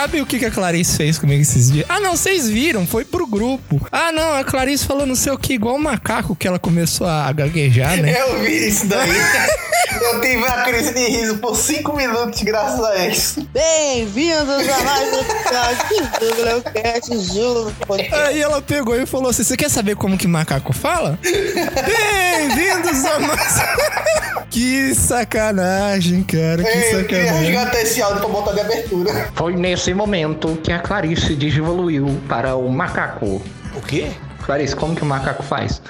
Sabe o que que a Clarice fez comigo esses dias? Ah, não, vocês viram, foi pro grupo. Ah, não, a Clarice falou não sei o que, igual um macaco que ela começou a gaguejar, né? Eu vi isso daí. Eu tive uma crise de riso por 5 minutos graças a isso. Bem-vindos a mais um episódio do Podcast. Aí ela pegou e falou assim: Você quer saber como que macaco fala? Bem-vindos a mais. Que sacanagem, cara, que Eu queria sacanagem. resgatar esse áudio pra botar de abertura. Foi nesse momento que a Clarice desevoluiu para o macaco. O quê? Clarice, como que o macaco faz?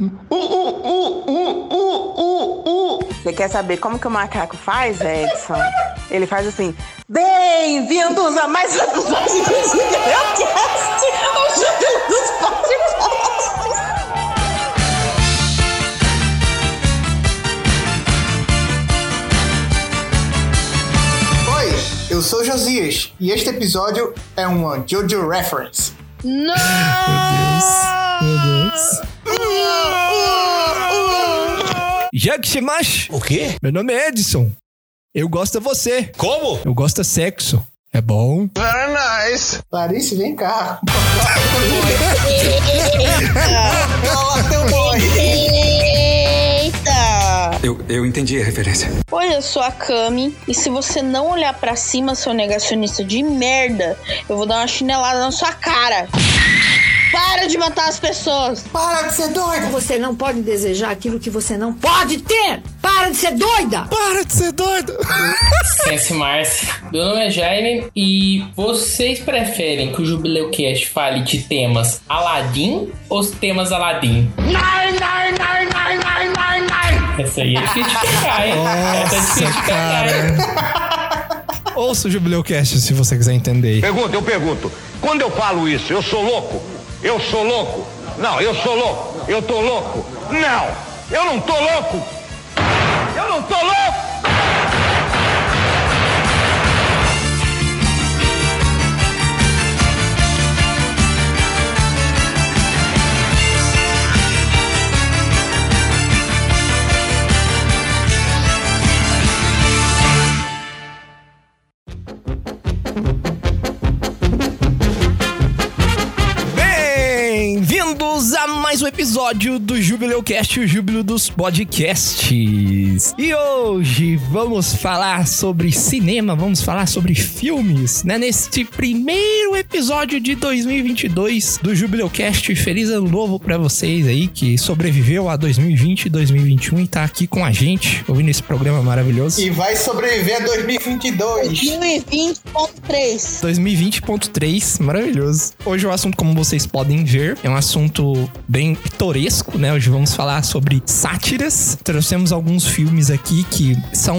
Uh, uh, uh, uh, uh, uh, uh. Você quer saber como que o macaco faz, Edson? Ele faz assim: Bem-vindos a mais um episódio do Gleucast, o dos Podcasts. Eu sou Josias e este episódio é uma Jojo Reference. Não! Meu Deus. Jagshimash! O quê? Meu nome é Edson. Eu gosto de você. Como? Eu gosto de sexo. É bom? Clarice, vem cá. Ela teu boy. Eu, eu entendi a referência. Oi, eu sou a Kami e se você não olhar pra cima, seu negacionista de merda, eu vou dar uma chinelada na sua cara. Para de matar as pessoas. Para de ser doido. Você não pode desejar aquilo que você não pode ter! Para de ser doida! Para de ser doido! Sense Márcia. Meu nome é Jaime e vocês preferem que o Jubileu Cast fale de temas Aladdin ou os temas Aladdin? Essa aí é difícil de pegar, hein? Essa é difícil de Nossa, pegar, hein? Ouça o Jubileu Cast se você quiser entender. Pergunta, eu pergunto. Quando eu falo isso, eu sou louco? Eu sou louco? Não, eu sou louco. Eu tô louco? Não, eu não tô louco. Eu não tô louco. Mais um episódio do Jubileu Cast, o Júbilo dos Podcasts. E hoje vamos falar sobre cinema, vamos falar sobre filmes, né? Neste primeiro episódio de 2022 do Jubileu Cast. Feliz ano novo pra vocês aí que sobreviveu a 2020 e 2021 e tá aqui com a gente, ouvindo esse programa maravilhoso. E vai sobreviver a 2022. 2020.3. 2020.3, maravilhoso. Hoje o assunto, como vocês podem ver, é um assunto bem pitoresco, né? Hoje vamos falar sobre sátiras. Trouxemos alguns filmes aqui que são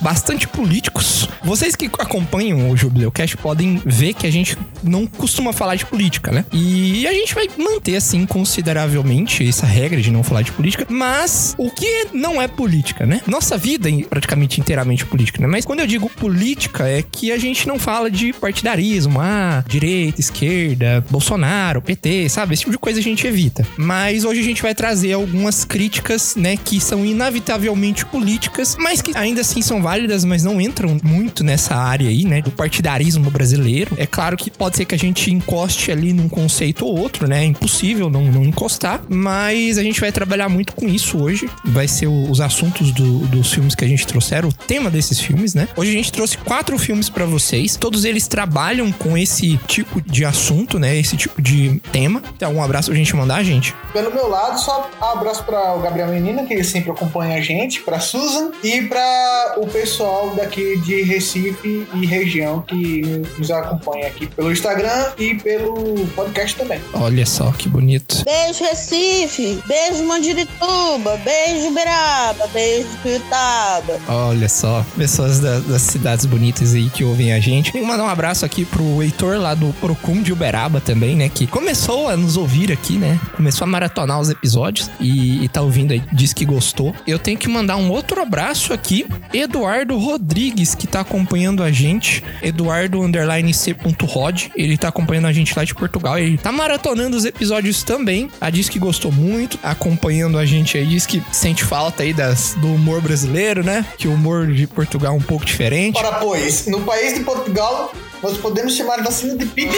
bastante políticos. Vocês que acompanham o Jubileu Cast podem ver que a gente não costuma falar de política, né? E a gente vai manter, assim, consideravelmente essa regra de não falar de política. Mas o que não é política, né? Nossa vida é praticamente inteiramente política, né? Mas quando eu digo política, é que a gente não fala de partidarismo, ah, direita, esquerda, Bolsonaro, PT, sabe? Esse tipo de coisa a gente evita. Mas hoje a gente vai trazer algumas críticas, né, que são inevitavelmente políticas, mas que ainda assim são válidas, mas não entram muito nessa área aí, né, do partidarismo brasileiro. É claro que pode ser que a gente encoste ali num conceito ou outro, né? É impossível não, não encostar, mas a gente vai trabalhar muito com isso hoje. Vai ser o- os assuntos do- dos filmes que a gente trouxeram, o tema desses filmes, né? Hoje a gente trouxe quatro filmes pra vocês. Todos eles trabalham com esse tipo de assunto, né? Esse tipo de tema. Então, um abraço pra gente mandar, gente. Pelo meu lado, só um abraço para o Gabriel Menina, que sempre acompanha a gente, para Susan e para o pessoal daqui de Recife e região que nos acompanha aqui pelo Instagram e pelo podcast também. Olha só que bonito. Beijo, Recife. Beijo, Mandirituba. Beijo, Beraba. Beijo, Piutaba. Olha só, pessoas da- das cidades bonitas aí que ouvem a gente. E mandar um abraço aqui pro Heitor lá do Procum de Uberaba também, né? Que começou a nos ouvir aqui, né? Começou começou a maratonar os episódios e, e tá ouvindo aí, diz que gostou. Eu tenho que mandar um outro abraço aqui, Eduardo Rodrigues, que tá acompanhando a gente. Eduardo underline C.rod. Ele tá acompanhando a gente lá de Portugal. Ele tá maratonando os episódios também. A diz que gostou muito, acompanhando a gente aí. Diz que sente falta aí das, do humor brasileiro, né? Que o humor de Portugal é um pouco diferente. Ora, pois, no país de Portugal, nós podemos chamar vacina de pique.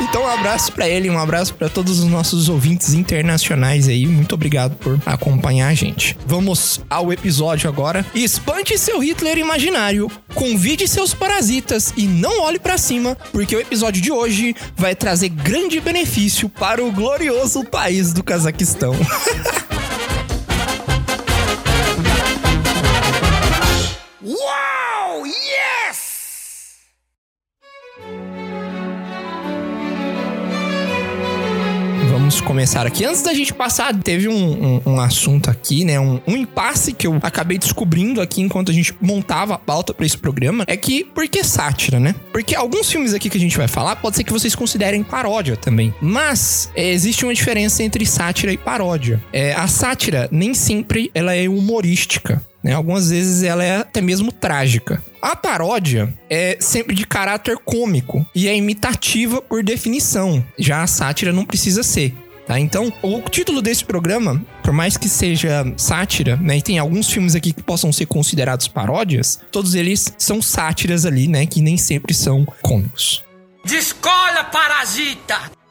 Então, um abraço pra ele, um abraço pra todos os nossos ouvintes internacionais aí. Muito obrigado por acompanhar a gente. Vamos ao episódio agora. Espante seu Hitler imaginário, convide seus parasitas e não olhe pra cima, porque o episódio de hoje vai trazer grande benefício para o glorioso país do Cazaquistão. Uau! Vamos começar aqui. Antes da gente passar, teve um, um- um assunto aqui, né? Um, um impasse que eu acabei descobrindo aqui enquanto a gente montava a pauta pra esse programa. É que, por que sátira, né? Porque alguns filmes aqui que a gente vai falar, pode ser que vocês considerem paródia também. Mas é, existe uma diferença entre sátira e paródia. É, a sátira, nem sempre ela é humorística. Né? Algumas vezes ela é até mesmo trágica. A paródia é sempre de caráter cômico e é imitativa por definição. Já a sátira não precisa ser. Tá? Então, o título desse programa, por mais que seja sátira, né, e tem alguns filmes aqui que possam ser considerados paródias, todos eles são sátiras ali, né, que nem sempre são cômicos. Descola, parasita!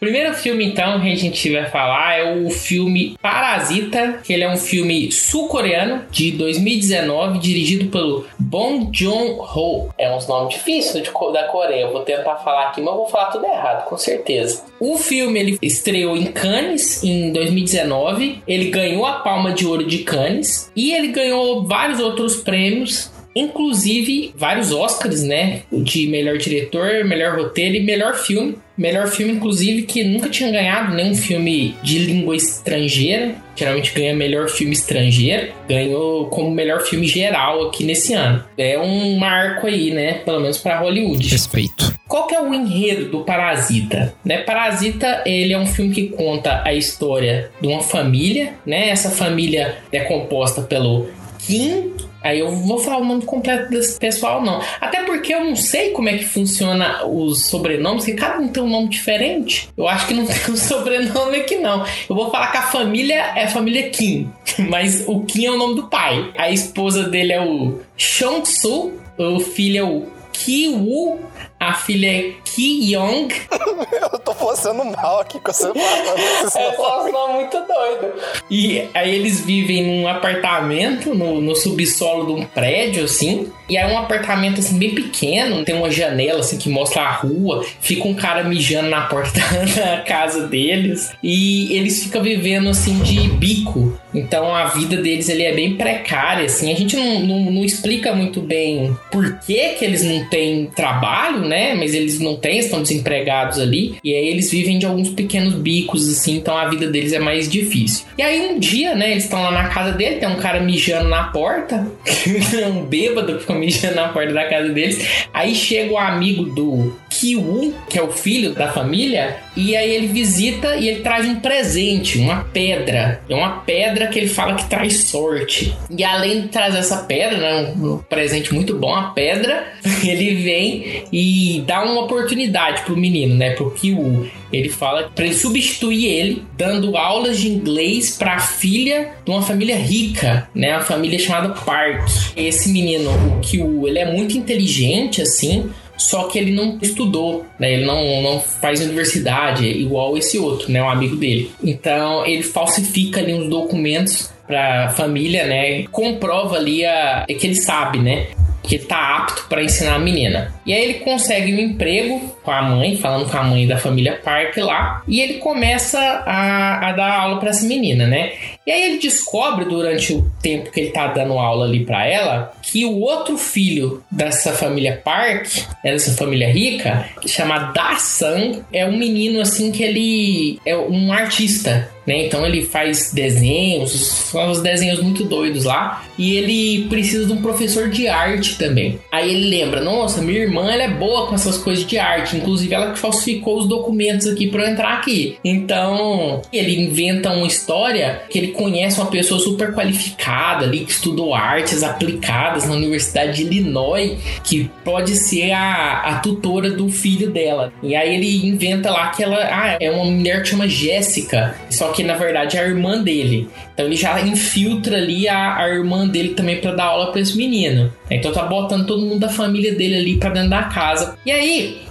Primeiro filme, então, que a gente vai falar é o filme Parasita, que ele é um filme sul-coreano de 2019, dirigido pelo Bong Joon-ho. É uns nomes difíceis da Coreia, eu vou tentar falar aqui, mas vou falar tudo errado, com certeza. O filme ele estreou em Cannes em 2019, ele ganhou a Palma de Ouro de Cannes e ele ganhou vários outros prêmios Inclusive, vários Oscars, né? De melhor diretor, melhor roteiro e melhor filme. Melhor filme, inclusive, que nunca tinha ganhado nenhum filme de língua estrangeira. Geralmente ganha melhor filme estrangeiro. Ganhou como melhor filme geral aqui nesse ano. É um marco aí, né? Pelo menos para Hollywood. Respeito. Qual que é o enredo do Parasita? Né? Parasita, ele é um filme que conta a história de uma família, né? Essa família é composta pelo Kim. Aí eu vou falar o nome completo desse pessoal, não. Até porque eu não sei como é que funciona os sobrenomes, que cada um tem um nome diferente. Eu acho que não tem um sobrenome aqui, não. Eu vou falar que a família é a família Kim, mas o Kim é o nome do pai. A esposa dele é o Chong-soo, o filho é o Ki-woo, a filha é Ki-young. Eu tô passando mal aqui com essa palavra. É um nome muito doido. E aí eles vivem num apartamento, no, no subsolo de um prédio, assim. E é um apartamento, assim, bem pequeno. Tem uma janela, assim, que mostra a rua. Fica um cara mijando na porta da casa deles. E eles ficam vivendo, assim, de bico. Então a vida deles ali é bem precária, assim. A gente não, não, não explica muito bem por que que eles não têm trabalho, né? Mas eles não têm, estão desempregados ali. E aí eles vivem de alguns pequenos bicos, assim. Então a vida deles é mais difícil. E aí um dia, né? Eles estão lá na casa dele, tem um cara mijando na porta. um bêbado que fica mijando na porta da casa deles. Aí chega o amigo do Kiwu, que é o filho da família. E aí ele visita e ele traz um presente, uma pedra. É uma pedra que ele fala que traz sorte. E além de trazer essa pedra, né, um, presente muito bom, a pedra, ele vem e dá uma oportunidade pro menino, né, pro Kiwu. Ele fala para ele substituir ele, dando aulas de inglês para a filha de uma família rica, né, uma família chamada Park. Esse menino, o Kiwu, ele é muito inteligente assim, só que ele não estudou, né? Ele não, não faz universidade igual esse outro, né? O amigo dele. Então ele falsifica ali uns documentos pra família, né? Comprova ali a, que ele sabe, né? Que ele tá apto para ensinar a menina. E aí ele consegue um emprego com a mãe, falando com a mãe da família Park lá. E ele começa a, a dar aula para essa menina, né? E aí ele descobre durante o tempo que ele tá dando aula ali para ela que o outro filho dessa família Park, né, dessa família rica, chamado Da Sang, é um menino assim que ele é um artista. né? Então ele faz desenhos, uns desenhos muito doidos lá. E ele precisa de um professor de arte também. Aí ele lembra: nossa, minha irmã ela é boa com essas coisas de arte. Inclusive, ela que falsificou os documentos aqui para eu entrar aqui. Então, ele inventa uma história que ele conhece uma pessoa super qualificada ali, que estudou artes aplicadas na Universidade de Illinois, que pode ser a, a tutora do filho dela. E aí ele inventa lá que ela ah, é uma mulher que chama Jéssica, só que na verdade é a irmã dele. Então ele já infiltra ali a, a irmã dele também para dar aula para esse menino. Então tá botando todo mundo da família dele ali para dentro da casa. E aí,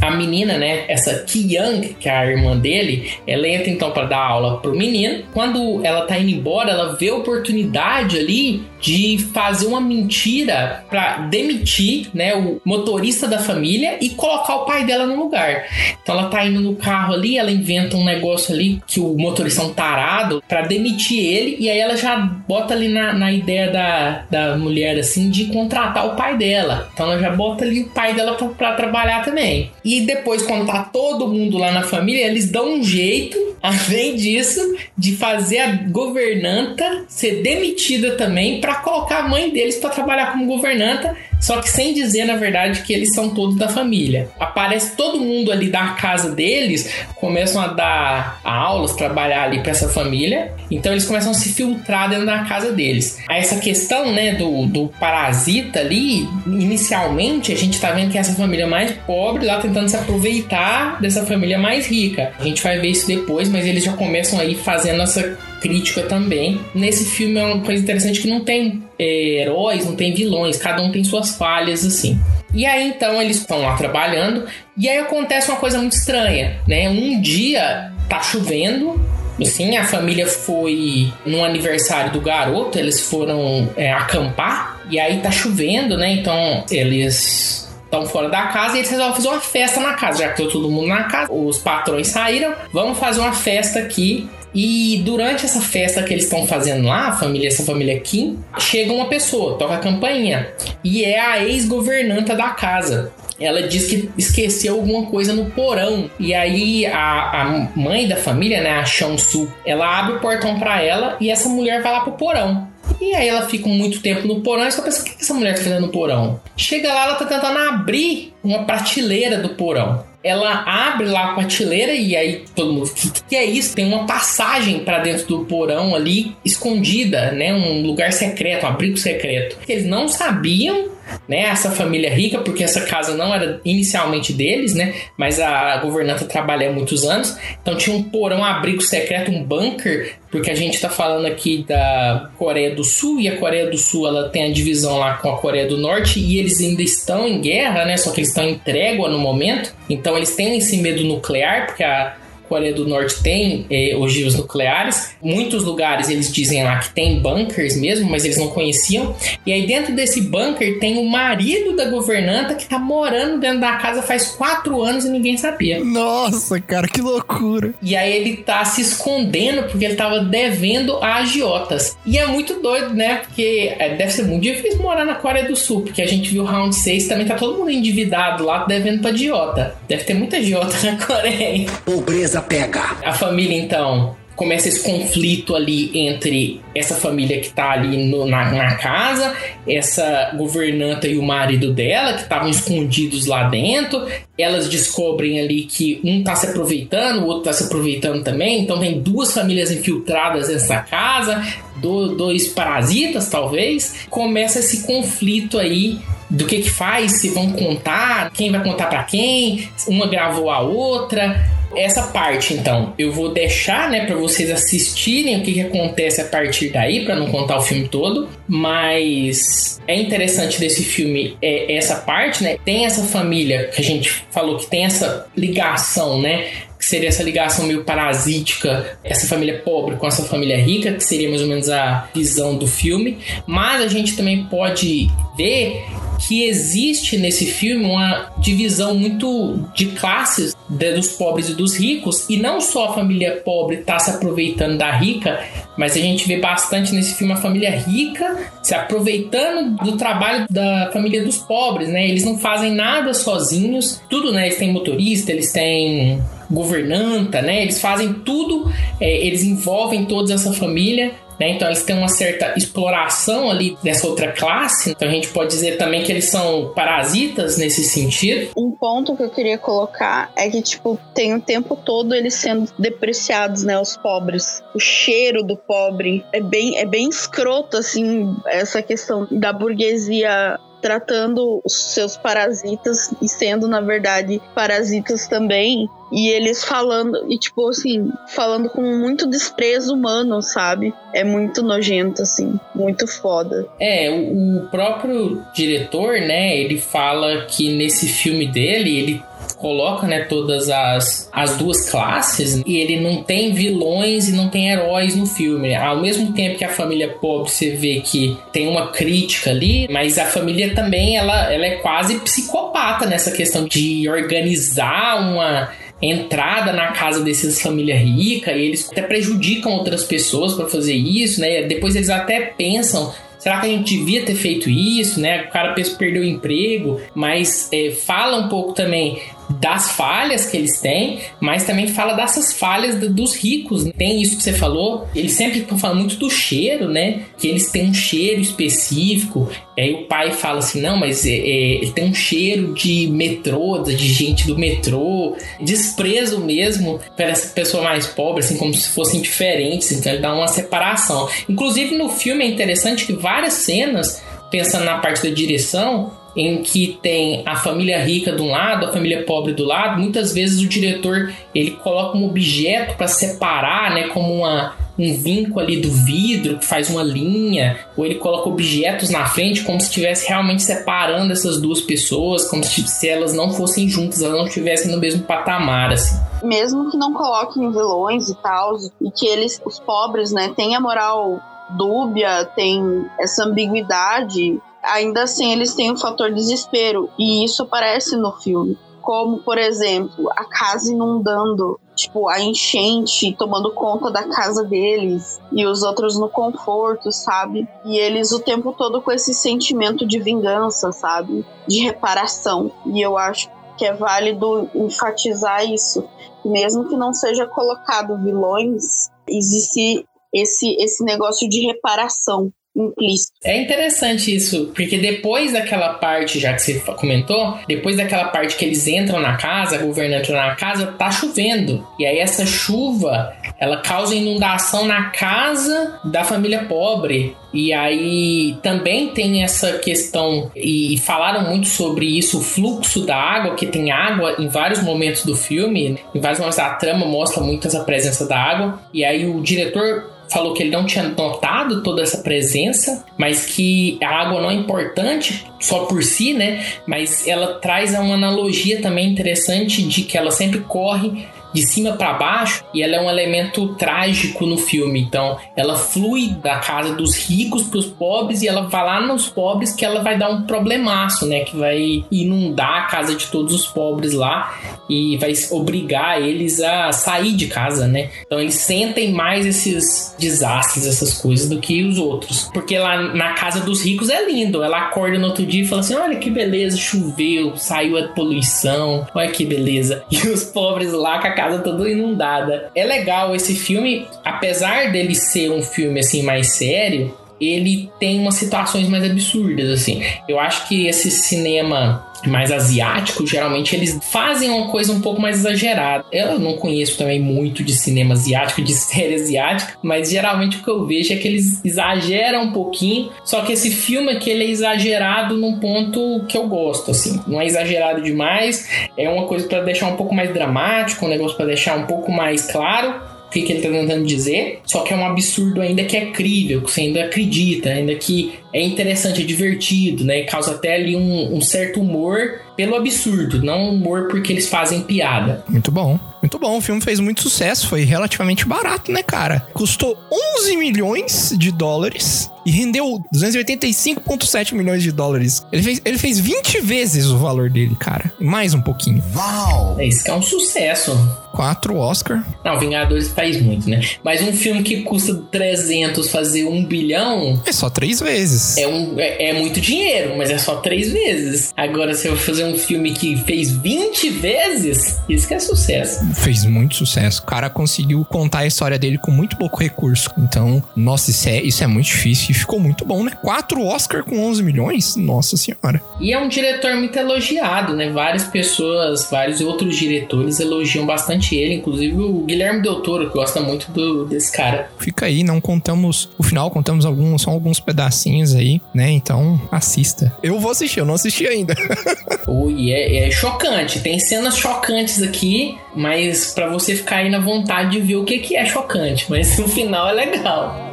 a menina, né, essa Ki Young, que é a irmã dele, ela entra então para dar aula pro menino. Quando ela tá indo embora, ela vê a oportunidade ali de fazer uma mentira para demitir, né, o motorista da família e colocar o pai dela no lugar. Então ela tá indo no carro ali, ela inventa um negócio ali que o motorista é um tarado para demitir ele e aí ela já bota ali na, na ideia da, da mulher assim de contratar o pai dela. Então ela já bota ali o pai dela para trabalhar também. E depois, quando tá todo mundo lá na família, eles dão um jeito, além disso, de fazer a governanta ser demitida também para colocar a mãe deles para trabalhar como governanta só que sem dizer, na verdade, que eles são todos da família. Aparece todo mundo ali da casa deles, começam a dar aulas, trabalhar ali para essa família. Então eles começam a se filtrar dentro da casa deles. Essa questão, né, do, do parasita ali, inicialmente a gente tá vendo que é essa família mais pobre lá tentando se aproveitar dessa família mais rica. A gente vai ver isso depois, mas eles já começam aí fazendo essa crítica também. Nesse filme é uma coisa interessante que não tem é, heróis, não tem vilões, cada um tem suas falhas assim. E aí então eles estão lá trabalhando e aí acontece uma coisa muito estranha, né? Um dia tá chovendo, assim, a família foi no aniversário do garoto, eles foram é, acampar e aí tá chovendo, né? Então eles estão fora da casa e eles resolvem fazer uma festa na casa, já que tá todo mundo na casa, os patrões saíram, vamos fazer uma festa aqui e durante essa festa que eles estão fazendo lá, a família, essa família Kim, chega uma pessoa, toca a campainha. E é a ex-governanta da casa. Ela diz que esqueceu alguma coisa no porão. E aí a, a mãe da família, né, a Shansu, ela abre o portão para ela e essa mulher vai lá pro porão. E aí ela fica muito tempo no porão e você pensa, o que essa mulher tá fazendo no porão? Chega lá, ela tá tentando abrir uma prateleira do porão ela abre lá a prateleira e aí todo mundo, o que, que, é isso? Tem uma passagem para dentro do porão ali, escondida, né? Um lugar secreto, um abrigo secreto. Eles não sabiam né, essa família rica, porque essa casa não era inicialmente deles, né, mas a governanta trabalha há muitos anos, então tinha um porão, um abrigo secreto, um bunker, porque a gente está falando aqui da Coreia do Sul, e a Coreia do Sul ela tem a divisão lá com a Coreia do Norte, e eles ainda estão em guerra, né, só que eles estão em trégua no momento, eles têm esse medo nuclear, porque a Coreia do Norte tem eh, ogivas nucleares. Muitos lugares eles dizem lá que tem bunkers mesmo, mas eles não conheciam. E aí dentro desse bunker tem o marido da governanta que tá morando dentro da casa faz quatro anos e ninguém sabia. Nossa, cara, que loucura. E aí ele tá se escondendo porque ele tava devendo a agiotas. E é muito doido, né? Porque é, deve ser muito difícil morar na Coreia do Sul, porque a gente viu Round 6 também tá todo mundo endividado lá devendo pra agiota. Deve ter muita agiota na Coreia. Pobreza pega. A família, então, começa esse conflito ali entre essa família que tá ali no, na, na, casa, essa governanta e o marido dela, que estavam escondidos lá dentro. Elas descobrem ali que um tá se aproveitando, o outro tá se aproveitando também. Então tem duas famílias infiltradas nessa casa, do, dois parasitas, talvez. Começa esse conflito aí do que que faz, se vão contar, quem vai contar para quem, uma gravou a outra essa parte, então, eu vou deixar, né, para vocês assistirem o que, que acontece a partir daí, para não contar o filme todo. Mas é interessante desse filme é essa parte, né? Tem essa família que a gente falou que tem essa ligação, né? Que seria essa ligação meio parasítica, essa família pobre com essa família rica, que seria mais ou menos a visão do filme. Mas a gente também pode ver que existe nesse filme uma divisão muito de classes dos pobres e dos ricos, e não só a família pobre está se aproveitando da rica, mas a gente vê bastante nesse filme a família rica se aproveitando do trabalho da família dos pobres, né? Eles não fazem nada sozinhos, tudo, né? Eles têm motorista, eles têm governanta, né? Eles fazem tudo, é, eles envolvem toda essa família né? Então eles têm uma certa exploração ali dessa outra classe. Então a gente pode dizer também que eles são parasitas nesse sentido. Um ponto que eu queria colocar é que, tipo, tem o tempo todo eles sendo depreciados, né? Os pobres. O cheiro do pobre é bem, é bem escroto, assim, essa questão da burguesia tratando os seus parasitas e sendo, na verdade, parasitas também. E eles falando, e tipo assim, falando com muito desprezo humano, sabe? É muito nojento, assim, muito foda. É, o, próprio diretor, né, ele fala que nesse filme dele, ele coloca, né, todas as, as duas classes e ele não tem vilões e não tem heróis no filme. Ao mesmo tempo que a família pobre você vê que tem uma crítica ali, mas a família também ela, ela é quase psicopata nessa questão de organizar uma entrada na casa dessas famílias ricas e eles até prejudicam outras pessoas para fazer isso, né? Depois eles até pensam será que a gente devia ter feito isso, né? O cara perdeu o emprego, mas é, fala um pouco também das falhas que eles têm, mas também fala dessas falhas dos ricos. Tem isso que você falou, eles sempre falam muito do cheiro, né? Que eles têm um cheiro específico. E aí o pai fala assim: não, mas é, é, ele tem um cheiro de metrô, de gente do metrô, desprezo mesmo para essa pessoa mais pobre, assim, como se fossem diferentes. Então ele dá uma separação. Inclusive no filme é interessante que várias cenas, pensando na parte da direção, em que tem a família rica de um lado, a família pobre do lado, muitas vezes o diretor ele coloca um objeto para separar, né, como uma um vinco ali do vidro que faz uma linha, ou ele coloca objetos na frente como se estivesse realmente separando essas duas pessoas, como se, elas não fossem juntas, elas não estivessem no mesmo patamar, assim. Mesmo que não coloquem vilões e tal, e que eles, os pobres, né, tenham a moral dúbia, tem essa ambiguidade, ainda assim eles têm o fator desespero e isso aparece no filme. Como, por exemplo, a casa inundando, tipo, a enchente tomando conta da casa deles e os outros no conforto, sabe? E eles o tempo todo com esse sentimento de vingança, sabe? De reparação. E eu acho que é válido enfatizar isso. Mesmo que não seja colocado vilões, existe esse, esse negócio de reparação implícito. É interessante isso, porque depois daquela parte, já que você comentou, depois daquela parte que eles entram na casa, a governante na casa, tá chovendo. E aí essa chuva, ela causa inundação na casa da família pobre. E aí também tem essa questão, e falaram muito sobre isso, o fluxo da água, que tem água em vários momentos do filme, em vários momentos da trama mostra muito essa presença da água. E aí o diretor falou que ele não tinha notado toda essa presença, mas que a água não é importante só por si, né? Mas ela traz uma analogia também interessante de que ela sempre corre de cima para baixo e ela é um elemento trágico no filme. Então, ela flui da casa dos ricos para os pobres e ela vai lá nos pobres que ela vai dar um problemaço, né? Que vai inundar a casa de todos os pobres lá e vai obrigar eles a sair de casa, né? Então, eles sentem mais esses desastres, essas coisas do que os outros. Porque lá na casa dos ricos é lindo. Ela acorda no outro dia e fala assim: olha que beleza, choveu, saiu a poluição, olha que beleza. E os pobres lá com a casa toda inundada. É legal esse filme, apesar dele ser um filme assim mais sério, ele tem umas situações mais absurdas assim. Eu acho que esse cinema mais asiático, geralmente eles fazem uma coisa um pouco mais exagerada. Eu não conheço também muito de cinema asiático, de série asiática, mas geralmente o que eu vejo é que eles exageram um pouquinho. Só que esse filme aqui ele é exagerado num ponto que eu gosto, assim. Não é exagerado demais, é uma coisa para deixar um pouco mais dramático, um negócio para deixar um pouco mais claro que, que ele está tentando dizer, só que é um absurdo ainda que é crível, que você ainda acredita, ainda que é interessante, é divertido, né? Causa até ali um, um certo humor pelo absurdo, não humor porque eles fazem piada. Muito bom. Muito bom, o filme fez muito sucesso, foi relativamente barato, né, cara? Custou 11 milhões de dólares e rendeu 285,7 milhões de dólares. Ele fez, ele fez 20 vezes o valor dele, cara. Mais um pouquinho. Uau! É, isso que é um sucesso. Quatro Oscar. Não, Vingadores faz muito, né? Mas um filme que custa 300 fazer um bilhão. É só três vezes. É, um, é, é muito dinheiro, mas é só três vezes. Agora, se eu fazer um filme que fez 20 vezes, isso que é sucesso. Fez muito sucesso. O cara conseguiu contar a história dele com muito pouco recurso. Então, nossa, isso é, isso é muito difícil e ficou muito bom, né? Quatro Oscar com 11 milhões? Nossa senhora. E é um diretor muito elogiado, né? Várias pessoas, vários outros diretores elogiam bastante ele, inclusive o Guilherme Del Toro, que gosta muito do, desse cara. Fica aí, não contamos o final, contamos alguns, só alguns pedacinhos aí, né? Então, assista. Eu vou assistir, eu não assisti ainda. Ui, é, é chocante. Tem cenas chocantes aqui, mas para você ficar aí na vontade de ver o que, que é chocante. Mas no final é legal.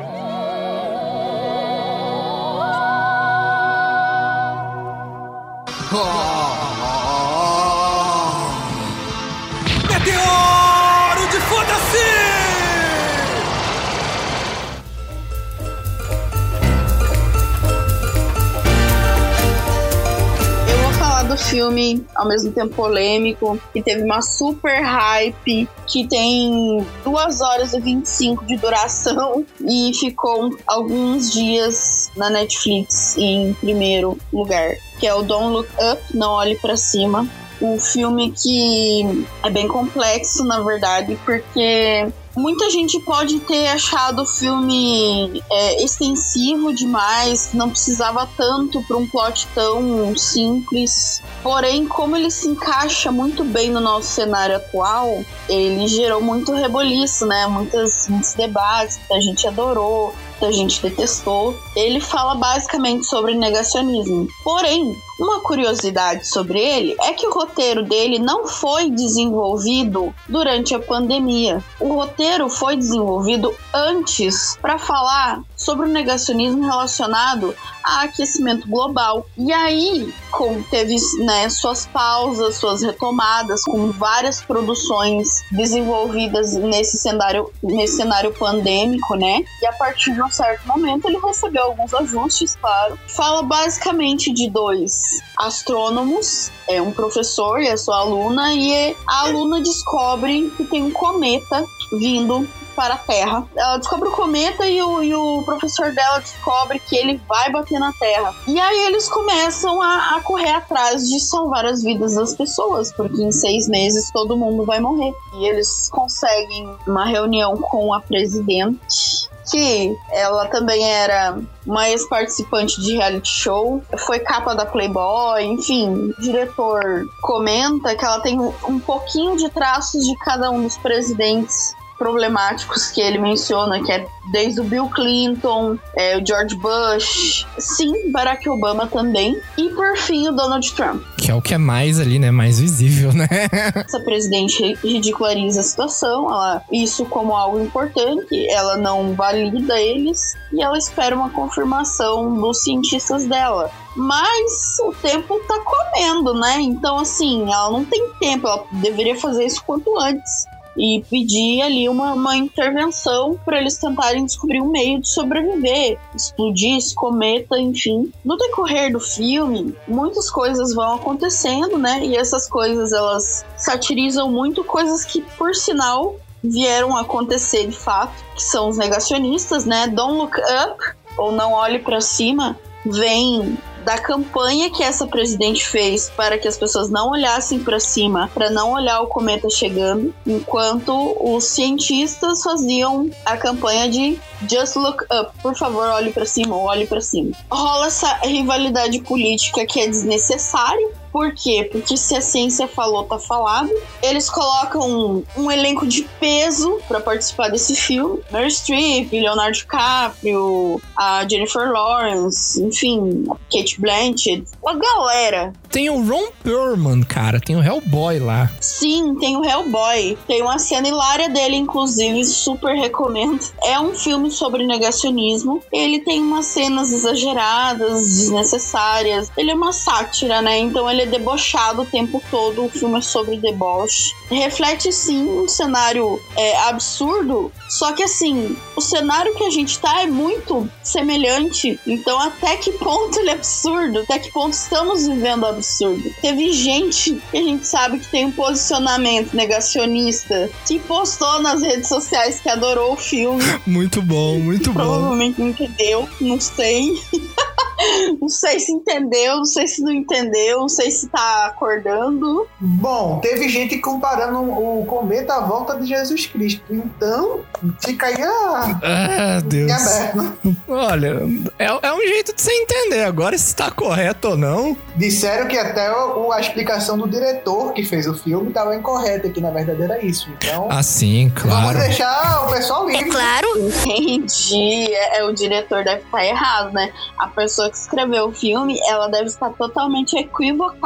Do filme, ao mesmo tempo polêmico, que teve uma super hype, que tem 2 horas e 25 de duração e ficou alguns dias na Netflix em primeiro lugar, que é o Don't Look Up, Não Olhe Pra Cima. Um filme que é bem complexo, na verdade, porque Muita gente pode ter achado o filme é, extensivo demais, não precisava tanto para um plot tão simples. Porém, como ele se encaixa muito bem no nosso cenário atual, ele gerou muito reboliço, né? Muitas, muitos debates, muita gente adorou, muita gente detestou. Ele fala basicamente sobre negacionismo. Porém, uma curiosidade sobre ele é que o roteiro dele não foi desenvolvido durante a pandemia. O roteiro foi desenvolvido antes para falar sobre o negacionismo relacionado a aquecimento global. E aí, com, teve né, suas pausas, suas retomadas, com várias produções desenvolvidas nesse cenário, nesse cenário pandêmico, né? E a partir de um certo momento ele recebeu alguns ajustes, claro. Fala basicamente de dois astrônomos, é um professor e a sua aluna, e a aluna descobre que tem um cometa vindo para a Terra. Ela descobre o cometa e o, e o professor dela descobre que ele vai bater na Terra. E aí eles começam a, a correr atrás de salvar as vidas das pessoas, porque em seis meses todo mundo vai morrer. E eles conseguem uma reunião com a presidente que ela também era uma ex-participante de reality show, foi capa da Playboy, enfim, o diretor comenta que ela tem um pouquinho de traços de cada um dos presidentes problemáticos que ele menciona, que é desde o Bill Clinton, é, o George Bush, sim, Barack Obama também, e por fim o Donald Trump. Que é o que é mais ali, né? Mais visível, né? Essa presidente ridiculariza a situação, ela, isso como algo importante, ela não valida eles e ela espera uma confirmação dos cientistas dela. Mas o tempo tá comendo, né? Então, assim, ela não tem tempo, ela deveria fazer isso quanto antes e pedir ali uma, uma intervenção para eles tentarem descobrir um meio de sobreviver, explodir esse cometa, enfim. No decorrer do filme, muitas coisas vão acontecendo, né? E essas coisas elas satirizam muito coisas que, por sinal, vieram acontecer de fato, que são os negacionistas, né? Don't look up ou não olhe para cima, vem da campanha que essa presidente fez para que as pessoas não olhassem para cima, para não olhar o cometa chegando, enquanto os cientistas faziam a campanha de Just look up, por favor, olhe para cima, olhe para cima. Rola essa rivalidade política que é desnecessária, por quê? Porque se a ciência falou, tá falado. Eles colocam um, um elenco de peso para participar desse filme. Meryl Streep, Leonardo DiCaprio, a Jennifer Lawrence, enfim, a Kate Blanchett, uma galera. Tem o Ron Perlman, cara, tem o Hellboy lá. Sim, tem o Hellboy. Tem uma cena hilária dele, inclusive, super recomendo. É um filme sobre negacionismo. Ele tem umas cenas exageradas, desnecessárias. Ele é uma sátira, né? Então ele é debochado o tempo todo. O filme é sobre deboche. Reflete sim um cenário é, absurdo, só que assim, o cenário que a gente tá é muito semelhante. Então, até que ponto ele é absurdo? Até que ponto estamos vivendo absurdo? Teve gente que a gente sabe que tem um posicionamento negacionista que postou nas redes sociais que adorou o filme. Muito bom, muito bom. Provavelmente não entendeu, não sei. Não sei se entendeu, não sei se não entendeu, não sei se tá acordando. Bom, teve gente comparando o cometa à volta de Jesus Cristo. Então, fica aí a. Ah, Deus. aberto? Olha, é, é um jeito de você entender. Agora, se tá correto ou não. Disseram que até o- a explicação do diretor que fez o filme estava incorreta, que na verdade era isso. Então, Assim, claro. vamos deixar o pessoal livre. Entendi. É, é, o diretor deve estar errado, né? A pessoa que escreveu o filme, ela deve estar totalmente equivocada.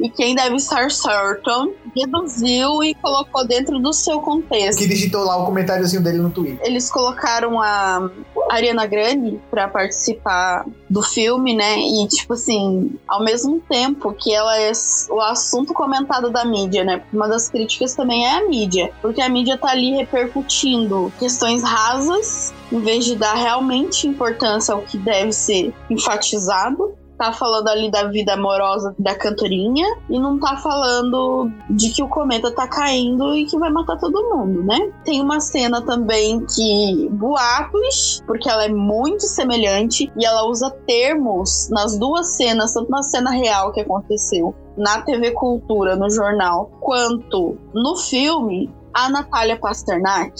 E quem deve estar certo reduziu e colocou dentro do seu contexto. Que digitou lá o comentáriozinho dele no Twitter. Eles colocaram a Ariana Grande pra participar do filme, né? E, tipo assim, ao mesmo tempo que ela é o assunto comentado da mídia, né? Uma das críticas também é a mídia. Porque a mídia tá ali repercutindo questões rasas, em vez de dar realmente importância ao que deve ser enfatizado. Tá falando ali da vida amorosa da cantorinha e não tá falando de que o cometa tá caindo e que vai matar todo mundo, né? Tem uma cena também que boatos, porque ela é muito semelhante e ela usa termos nas duas cenas, tanto na cena real que aconteceu na TV Cultura, no jornal, quanto no filme, a Natália Pasternak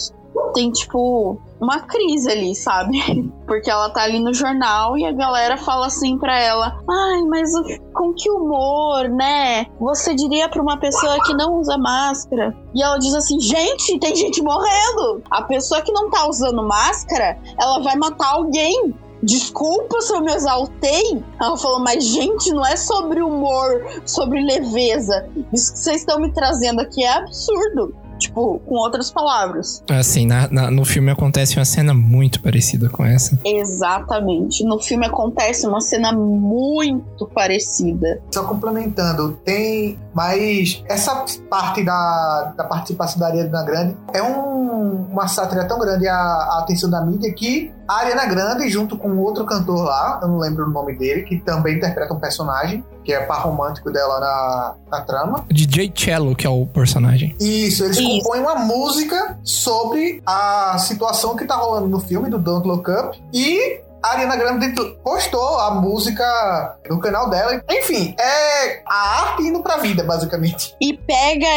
tem tipo uma crise ali, sabe? Porque ela tá ali no jornal e a galera fala assim pra ela: "Ai, mas com que humor, né? Você diria pra uma pessoa que não usa máscara?" E ela diz assim: "Gente, tem gente morrendo. A pessoa que não tá usando máscara, ela vai matar alguém." Desculpa se eu me exaltei. Ela falou, mas gente, não é sobre humor, sobre leveza. Isso que vocês estão me trazendo aqui é absurdo. Tipo, com outras palavras. Assim, na- na- no filme acontece uma cena muito parecida com essa. Exatamente. No filme acontece uma cena muito parecida. Só complementando, tem. Mas essa parte da, da participação da Ariana Grande é um- uma sátira tão grande a, a atenção da mídia que a Ariana Grande, junto com outro cantor lá, eu não lembro o nome dele, que também interpreta um personagem, que é par romântico dela na, na trama. DJ Cello, que é o personagem. Isso, eles Isso. compõem uma música sobre a situação que tá rolando no filme do Don't Look Up e a Ariana Grande postou a música no canal dela. Enfim, é a arte indo pra vida, basicamente. E pega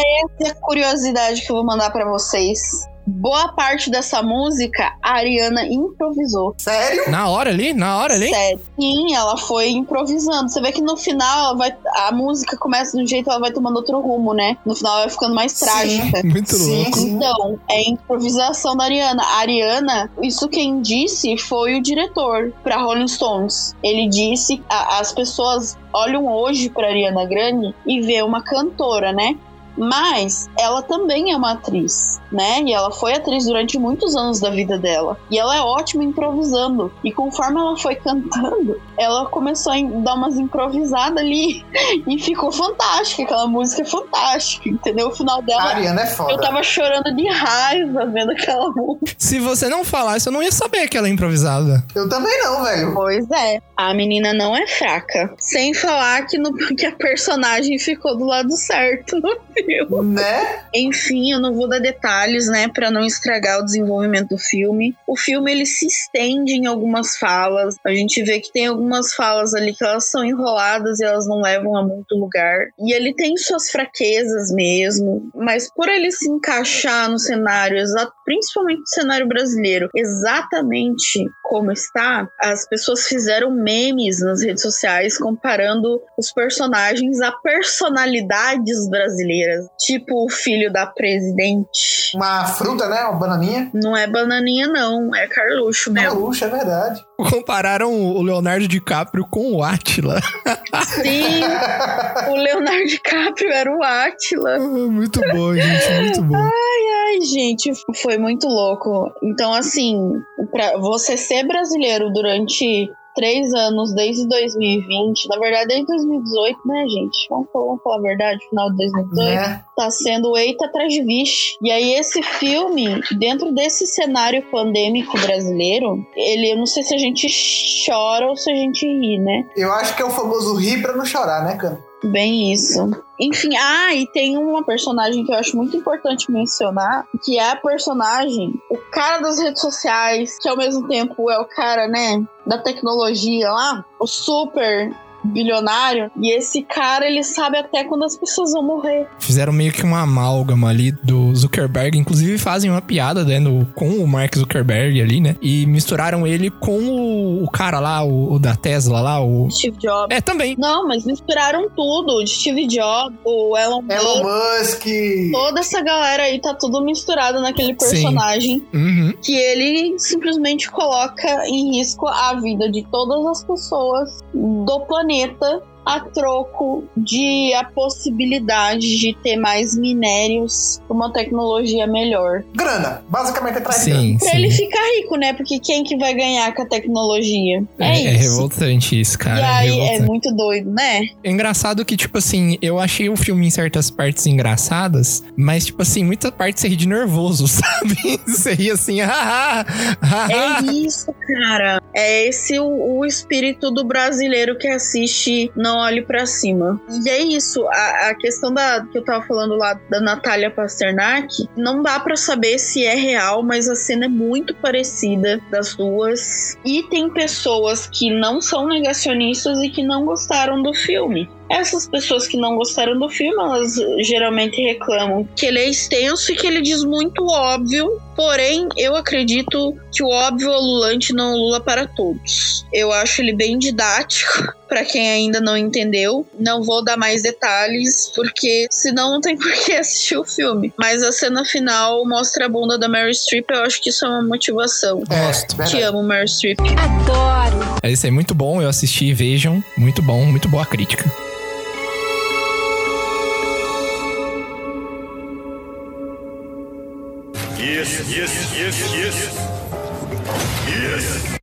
essa curiosidade que eu vou mandar pra vocês. Boa parte dessa música a Ariana improvisou. Sério? Na hora ali? Na hora ali? Sério. Sim, ela foi improvisando. Você vê que no final ela vai, a música começa de um jeito ela vai tomando outro rumo, né? No final ela vai ficando mais trágica. Muito Sim, louco. sim. Então, é improvisação da Ariana. A Ariana, isso quem disse foi o diretor pra Rolling Stones. Ele disse, a- as pessoas olham hoje pra Ariana Grande e vê uma cantora, né? Mas ela também é uma atriz, né? E ela foi atriz durante muitos anos da vida dela. E ela é ótima improvisando. E conforme ela foi cantando, ela começou a dar umas improvisadas ali. E ficou fantástica. Aquela música é fantástica, entendeu? O final A dela Ariana é eu foda. tava chorando de raiva vendo aquela música. Se você não falasse, eu não ia saber que ela é improvisada. Eu também não, velho. Pois é. A menina não é fraca. Sem falar que, no, que a personagem ficou do lado certo no filme. Né? Enfim, eu não vou dar detalhes, né, Pra não estragar o desenvolvimento do filme. O filme ele se estende em algumas falas. A gente vê que tem algumas falas ali que elas são enroladas e elas não levam a muito lugar. E ele tem suas fraquezas mesmo, mas por ele se encaixar no cenário, principalmente no cenário brasileiro, exatamente como está, as pessoas fizeram memes nas redes sociais comparando os personagens a personalidades brasileiras, tipo o filho da presidente. Uma fruta, né? Uma bananinha. Não é bananinha, não, é Carluxo mesmo. Carluxo, é verdade. Compararam o Leonardo DiCaprio com o Átila. Sim, o Leonardo DiCaprio era o Átila. muito bom, gente, muito bom. Ai, gente, foi muito louco. Então, assim, pra você ser brasileiro durante três anos, desde 2020, na verdade, desde 2018, né, gente? Vamos falar, vamos falar a verdade, final de 2018. Né? Tá sendo eita atrás de vixe. E aí, esse filme, dentro desse cenário pandêmico brasileiro, ele, eu não sei se a gente chora ou se a gente ri, né? Eu acho que é o famoso rir pra não chorar, né, Cano? Bem isso. Enfim, ah, e tem uma personagem que eu acho muito importante mencionar, que é a personagem, o cara das redes sociais, que ao mesmo tempo é o cara, né, da tecnologia lá, o super bilionário. E esse cara, ele sabe até quando as pessoas vão morrer. Fizeram meio que uma amálgama ali do Zuckerberg. Inclusive fazem uma piada, né, no, com o Mark Zuckerberg ali, né? E misturaram ele com o, o cara lá, o, o, da Tesla lá, o... Steve Jobs. É, também. Não, mas misturaram tudo. O Steve Jobs, o Elon, Elon Musk. Toda essa galera aí tá tudo misturado naquele personagem. Uhum. Que ele simplesmente coloca em risco a vida de todas as pessoas do planeta planeta a troco de a possibilidade de ter mais minérios, uma tecnologia melhor. Grana, basicamente atrás Sim, de grana. Pra sim. ele ficar rico, né? Porque quem que vai ganhar com a tecnologia? É, É, é isso. revoltante isso, cara. e é aí é revoltante. muito doido, né? É engraçado que, tipo assim, eu achei o filme em certas partes engraçadas, mas, tipo assim, muita parte você ri de nervoso, sabe? Você ri assim, ah, ah, ah, É isso, cara. É esse o, o espírito do brasileiro que assiste Não Olhe Pra Cima. E é isso. A, a questão da que eu tava falando lá da Natália Pasternak, não dá pra saber se é real, mas a cena é muito parecida das duas. E tem pessoas que não são negacionistas e que não gostaram do filme. Essas pessoas que não gostaram do filme, elas geralmente reclamam que ele é extenso e que ele diz muito óbvio. Porém, eu acredito que o óbvio ululante não lula para todos. Eu acho ele bem didático para quem ainda não entendeu. Não vou dar mais detalhes, porque senão não tem por que assistir o filme. Mas a cena final mostra a bunda da Mary Streep, eu acho que isso é uma motivação. Gosto. Te amo, Mary Streep. Adoro. É isso aí, muito bom. Eu assisti, vejam. Muito bom, muito boa crítica. Yes, yes, yes, yes.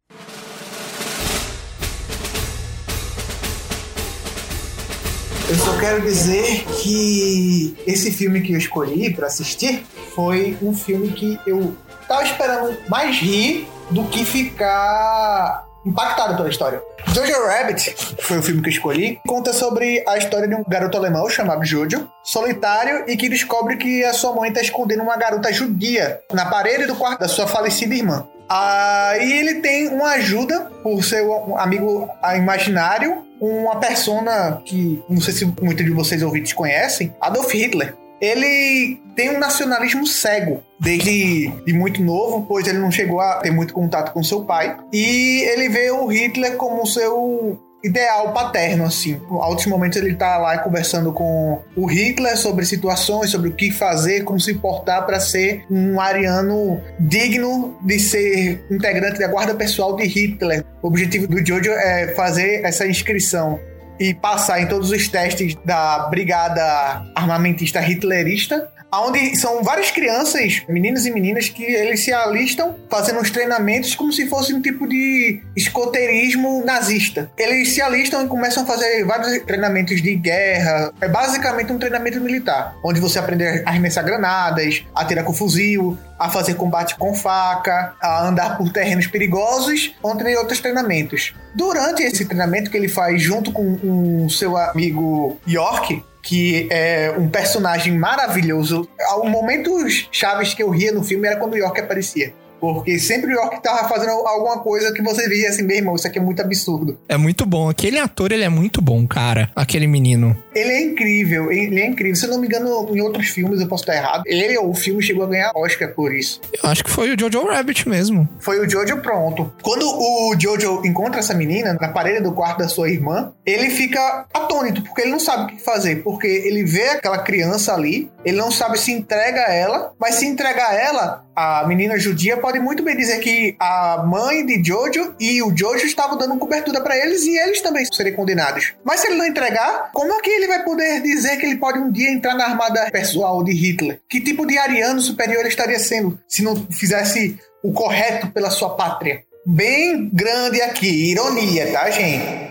Eu só quero dizer que esse filme que eu escolhi pra assistir foi um filme que eu tava esperando mais rir do que ficar impactado pela história. Jojo Rabbit foi o filme que eu escolhi. Conta sobre a história de um garoto alemão chamado Jojo, solitário e que descobre que a sua mãe está escondendo uma garota judia na parede do quarto da sua falecida irmã. Aí ele tem uma ajuda por ser um amigo imaginário, uma persona que não sei se muitos de vocês ouvintes conhecem, Adolf Hitler. Ele tem um nacionalismo cego desde de muito novo, pois ele não chegou a ter muito contato com seu pai. E ele vê o Hitler como seu ideal paterno, assim. Em altos momentos ele tá lá conversando com o Hitler sobre situações, sobre o que fazer, como se portar para ser um ariano digno de ser integrante da guarda pessoal de Hitler. O objetivo do Jojo é fazer essa inscrição e passar em todos os testes da brigada armamentista hitlerista, onde são várias crianças, meninos e meninas, que eles se alistam fazendo uns treinamentos como se fosse um tipo de escoteirismo nazista. Eles se alistam e começam a fazer vários treinamentos de guerra. É basicamente um treinamento militar, onde você aprende a arremessar granadas, a atirar com fuzil, a fazer combate com faca, a andar por terrenos perigosos, entre outros treinamentos. Durante esse treinamento que ele faz junto com o seu amigo York, que é um personagem maravilhoso. Ao momentos chaves que eu ria no filme era quando o York aparecia. Porque sempre o York tava fazendo alguma coisa que você via assim, meu irmão, isso aqui é muito absurdo. É muito bom. Aquele ator, ele é muito bom, cara. Aquele menino. Ele é incrível, ele é incrível. Se eu não me engano, em outros filmes eu posso estar errado. Ele ou o filme chegou a ganhar Oscar por isso. Eu acho que foi o Jojo Rabbit mesmo. Foi o Jojo pronto. Quando o Jojo encontra essa menina na parede do quarto da sua irmã, ele fica atônito, porque ele não sabe o que fazer. Porque ele vê aquela criança ali, ele não sabe se entrega a ela, mas se entregar a ela, a menina judia pode muito bem dizer que a mãe de Jojo e o Jojo estavam dando cobertura para eles e eles também serem condenados. Mas se ele não entregar, como é que ele vai poder dizer que ele pode um dia entrar na armada pessoal de Hitler? Que tipo de ariano superior ele estaria sendo se não fizesse o correto pela sua pátria? Bem grande aqui, ironia, tá, gente?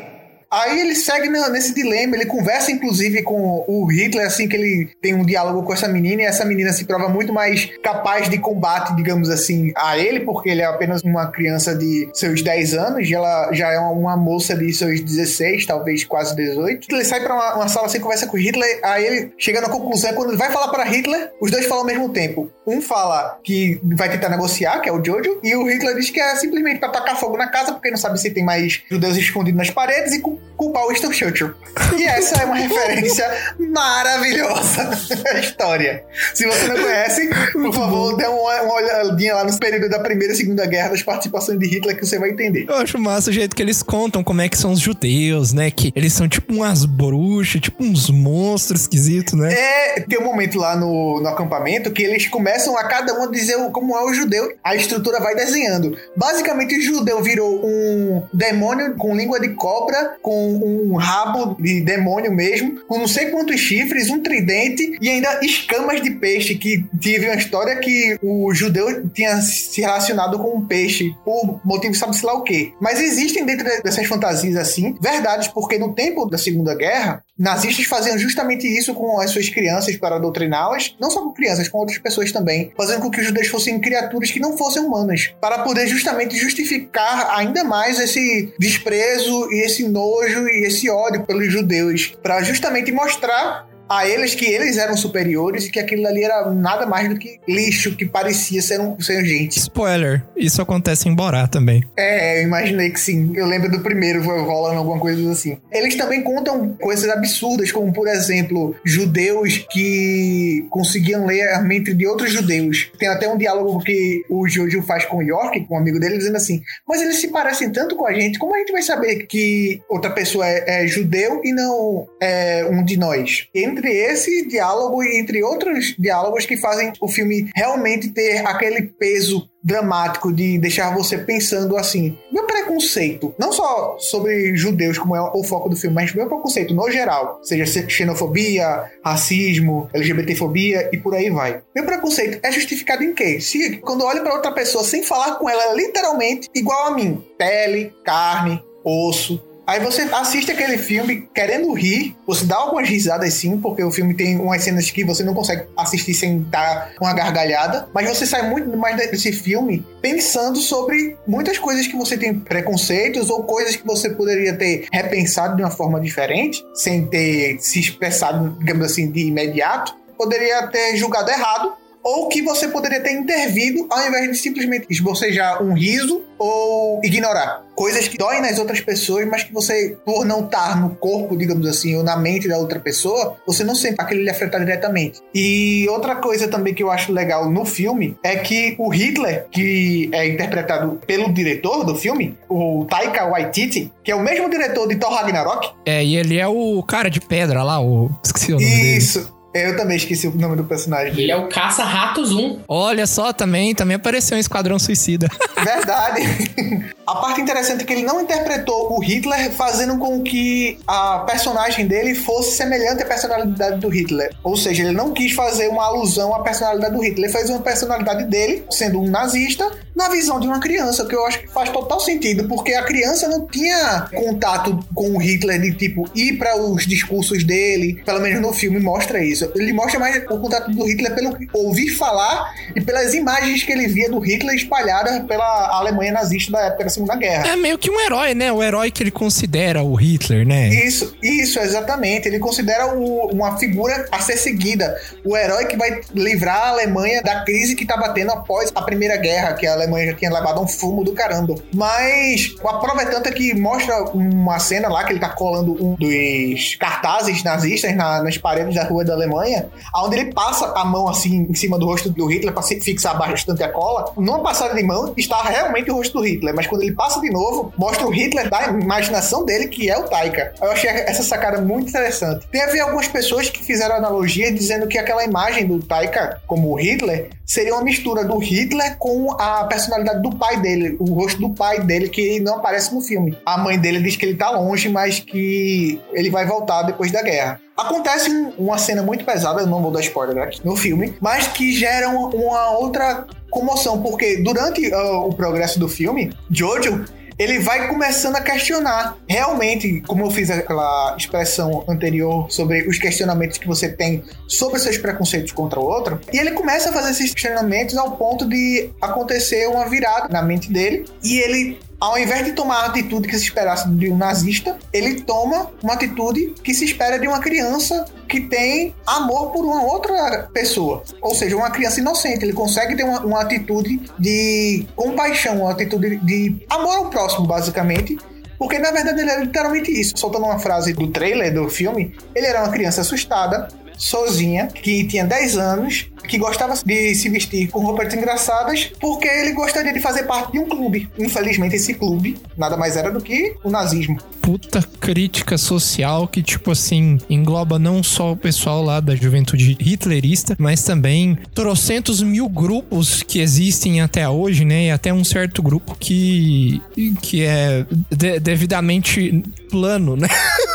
Aí ele segue nesse dilema, ele conversa inclusive com o Hitler, assim que ele tem um diálogo com essa menina, e essa menina se prova muito mais capaz de combate, digamos assim, a ele, porque ele é apenas uma criança de seus 10 anos, e ela já é uma, uma moça de seus 16, talvez quase 18. Ele sai pra uma, uma sala assim, conversa com o Hitler, aí ele chega na conclusão, quando ele vai falar para Hitler, os dois falam ao mesmo tempo. Um fala que vai tentar negociar, que é o Jojo, e o Hitler diz que é simplesmente pra tacar fogo na casa, porque não sabe se tem mais judeus escondidos nas paredes, e cu- culpar o Winston Churchill. E essa é uma referência maravilhosa da história. Se você não conhece, por favor, dê uma, uma olhadinha lá no período da Primeira e Segunda Guerra das participações de Hitler que você vai entender. Eu acho massa o jeito que eles contam como é que são os judeus, né? Que eles são tipo umas bruxas, tipo uns monstros esquisitos, né? É, tem um momento lá no, no acampamento que eles começam a cada um a dizer como é o judeu. A estrutura vai desenhando. Basicamente, o judeu virou um demônio com língua de cobra, com um rabo de demônio mesmo, com não sei quantos chifres, um tridente e ainda escamas de peixe. Que tive uma história que o judeu tinha se relacionado com um peixe por motivo sabe-se lá o quê. Mas existem dentro de- dessas fantasias assim, verdades, porque no tempo da Segunda Guerra, nazistas faziam justamente isso com as suas crianças para doutriná-las, não só com crianças, com outras pessoas também, fazendo com que os judeus fossem criaturas que não fossem humanas, para poder justamente justificar ainda mais esse desprezo e esse nojo e esse ódio pelos judeus, para justamente mostrar a eles que eles eram superiores e que aquilo ali era nada mais do que lixo que parecia ser, um, ser gente. Spoiler, isso acontece em Borá também. É, eu imaginei que sim. Eu lembro do primeiro rolando alguma coisa assim. Eles também contam coisas absurdas, como por exemplo, judeus que conseguiam ler a mente de outros judeus. Tem até um diálogo que o Jojo faz com o York, com um amigo dele, dizendo assim: Mas eles se parecem tanto com a gente, como a gente vai saber que outra pessoa é, é judeu e não é um de nós? Entre esse diálogo e entre outros diálogos que fazem o filme realmente ter aquele peso dramático de deixar você pensando assim. Meu preconceito, não só sobre judeus, como é o foco do filme, mas meu preconceito no geral, seja xenofobia, racismo, LGBTfobia e por aí vai. Meu preconceito é justificado em quê? Se quando eu olho para outra pessoa sem falar com ela, literalmente igual a mim, pele, carne, osso, Aí você assiste aquele filme querendo rir, você dá algumas risadas sim, porque o filme tem umas cenas que você não consegue assistir sem dar uma gargalhada, mas você sai muito mais desse filme pensando sobre muitas coisas que você tem preconceitos ou coisas que você poderia ter repensado de uma forma diferente, sem ter se expressado, digamos assim, de imediato, poderia ter julgado errado ou que você poderia ter intervido ao invés de simplesmente esbocejar um riso ou ignorar. Coisas que doem nas outras pessoas, mas que você, por não estar no corpo, digamos assim, ou na mente da outra pessoa, você não sente aquele lhe afetar diretamente. E outra coisa também que eu acho legal no filme é que o Hitler, que é interpretado pelo diretor do filme, o Taika Waititi, que é o mesmo diretor de Thor Ragnarok. É, e ele é o cara de pedra lá, o. Esqueci o nome dele. Eu também esqueci o nome do personagem. Ele é o Caça-Ratos 1. Olha só, também, também apareceu em Esquadrão Suicida. Verdade. A parte interessante é que ele não interpretou o Hitler fazendo com que a personagem dele fosse semelhante à personalidade do Hitler. Ou seja, ele não quis fazer uma alusão à personalidade do Hitler. Ele fez uma personalidade dele, sendo um nazista, na visão de uma criança, o que eu acho que faz total sentido, porque a criança não tinha contato com o Hitler de tipo ir para os discursos dele, pelo menos no filme mostra isso. Ele mostra mais o contato do Hitler pelo ouvir falar e pelas imagens que ele via do Hitler espalhadas pela Alemanha nazista da época da Segunda Guerra. É meio que um herói, né? O herói que ele considera o Hitler, né? Isso, isso, exatamente. Ele considera o- uma figura a ser seguida. O herói que vai livrar a Alemanha da crise que tá batendo após a Primeira Guerra, que a Alemanha já tinha levado um fumo do caramba. Mas a prova é tanta que mostra uma cena lá que ele tá colando um dos cartazes nazistas na- nas paredes da rua da Alemanha, onde ele passa a mão assim em cima do rosto do Hitler para fixar bastante a cola. Numa passada de mão está realmente o rosto do Hitler, mas quando ele passa de novo, mostra o Hitler da imaginação dele, que é o Taika. Eu achei essa sacada muito interessante. Teve algumas pessoas que fizeram analogia dizendo que aquela imagem do Taika como Hitler seria uma mistura do Hitler com a personalidade do pai dele, o rosto do pai dele que não aparece no filme. A mãe dele diz que ele tá longe, mas que ele vai voltar depois da guerra. Acontece um- uma cena muito pesada, eu não vou dar spoiler aqui no filme, mas que gera uma, outra comoção, porque durante ah, o progresso do filme, Jojo ele vai começando a questionar. Realmente, como eu fiz aquela expressão anterior sobre os questionamentos que você tem sobre seus preconceitos contra o outro, e ele começa a fazer esses questionamentos ao ponto de acontecer uma virada na mente dele e ele ao invés de tomar a atitude que se esperasse de um nazista, ele toma uma atitude que se espera de uma criança que tem amor por uma outra pessoa. Ou seja, uma criança inocente. Ele consegue ter uma, uma atitude de compaixão, uma atitude de amor ao próximo, basicamente. Porque na verdade ele é literalmente isso. Soltando uma frase do trailer do filme, ele era uma criança assustada, sozinha, que tinha 10 anos, que gostava de se vestir com roupas engraçadas, porque ele gostaria de fazer parte de um clube. Infelizmente, esse clube nada mais era do que o nazismo. Puta crítica social que, tipo assim, engloba não só o pessoal lá da juventude hitlerista, mas também trocentos mil grupos que existem até hoje, né? E até um certo grupo que, que é de- devidamente plano, né?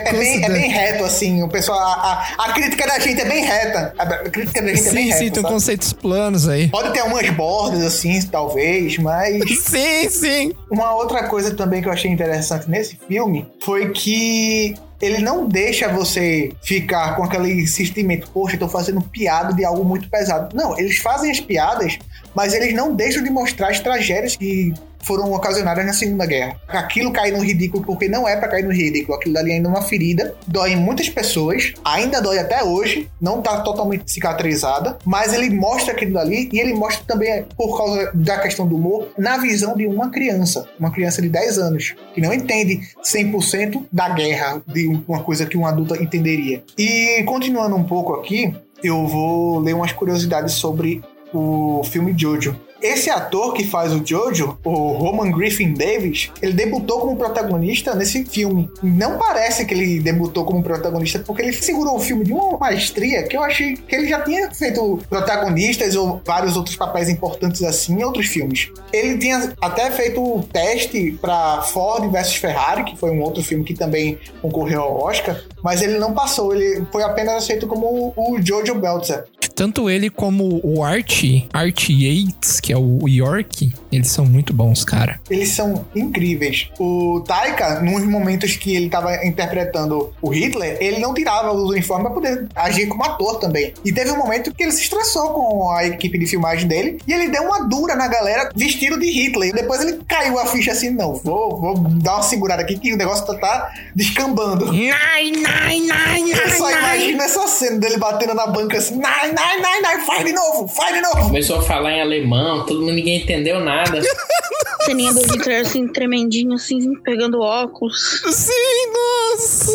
É bem, é bem reto, assim. O pessoal. A, a- a crítica da gente é bem reta. A, a crítica da gente é bem Sim, reta. sim, tem sabe? conceitos planos aí. Pode ter umas bordas, assim, talvez, mas. Sim, sim. Uma outra coisa também que eu achei interessante nesse filme foi que ele não deixa você ficar com aquele sentimento, poxa, eu tô fazendo piada de algo muito pesado. Não, eles fazem as piadas, mas eles não deixam de mostrar as tragédias que foram ocasionadas na Segunda Guerra. Aquilo cai no ridículo porque não é pra cair no ridículo. Aquilo dali ainda é uma ferida, dói em muitas pessoas, ainda dói até hoje, não tá totalmente cicatrizada, mas ele mostra aquilo dali e ele mostra também, por causa da questão do humor, na visão de uma criança, uma criança de 10 anos, que não entende 100% da guerra, de uma coisa que um adulto entenderia. E continuando um pouco aqui, eu vou ler umas curiosidades sobre o filme Jojo. Esse ator que faz o Jojo, o Roman Griffin Davis, ele debutou como protagonista nesse filme. Não parece que ele debutou como protagonista, porque ele segurou o filme de uma maestria que eu achei que ele já tinha feito protagonistas ou vários outros papéis importantes assim em outros filmes. Ele tinha até feito o teste para Ford versus Ferrari, que foi um outro filme que também concorreu ao Oscar, mas ele não passou, ele foi apenas aceito como o Jojo Belzer. Tanto ele como o Art, Art Yates, que é o York, eles são muito bons, cara. Eles são incríveis. O Taika, nos momentos que ele tava interpretando o Hitler, ele não tirava o uniforme pra poder agir como ator também. E teve um momento que ele se estressou com a equipe de filmagem dele e ele deu uma dura na galera vestido de Hitler. E depois ele caiu a ficha assim: não, vou, vou dar uma segurada aqui que o negócio tá, tá descambando. Nai, nai, nai, Eu só imagino essa cena dele batendo na banca assim: nai, nai, nai, nai, faz de novo, faz de novo. Começou a falar em alemão, todo mundo ninguém entendeu nada. Ceninha do Hitler assim, tremendinho, assim, pegando óculos. Sim, nossa!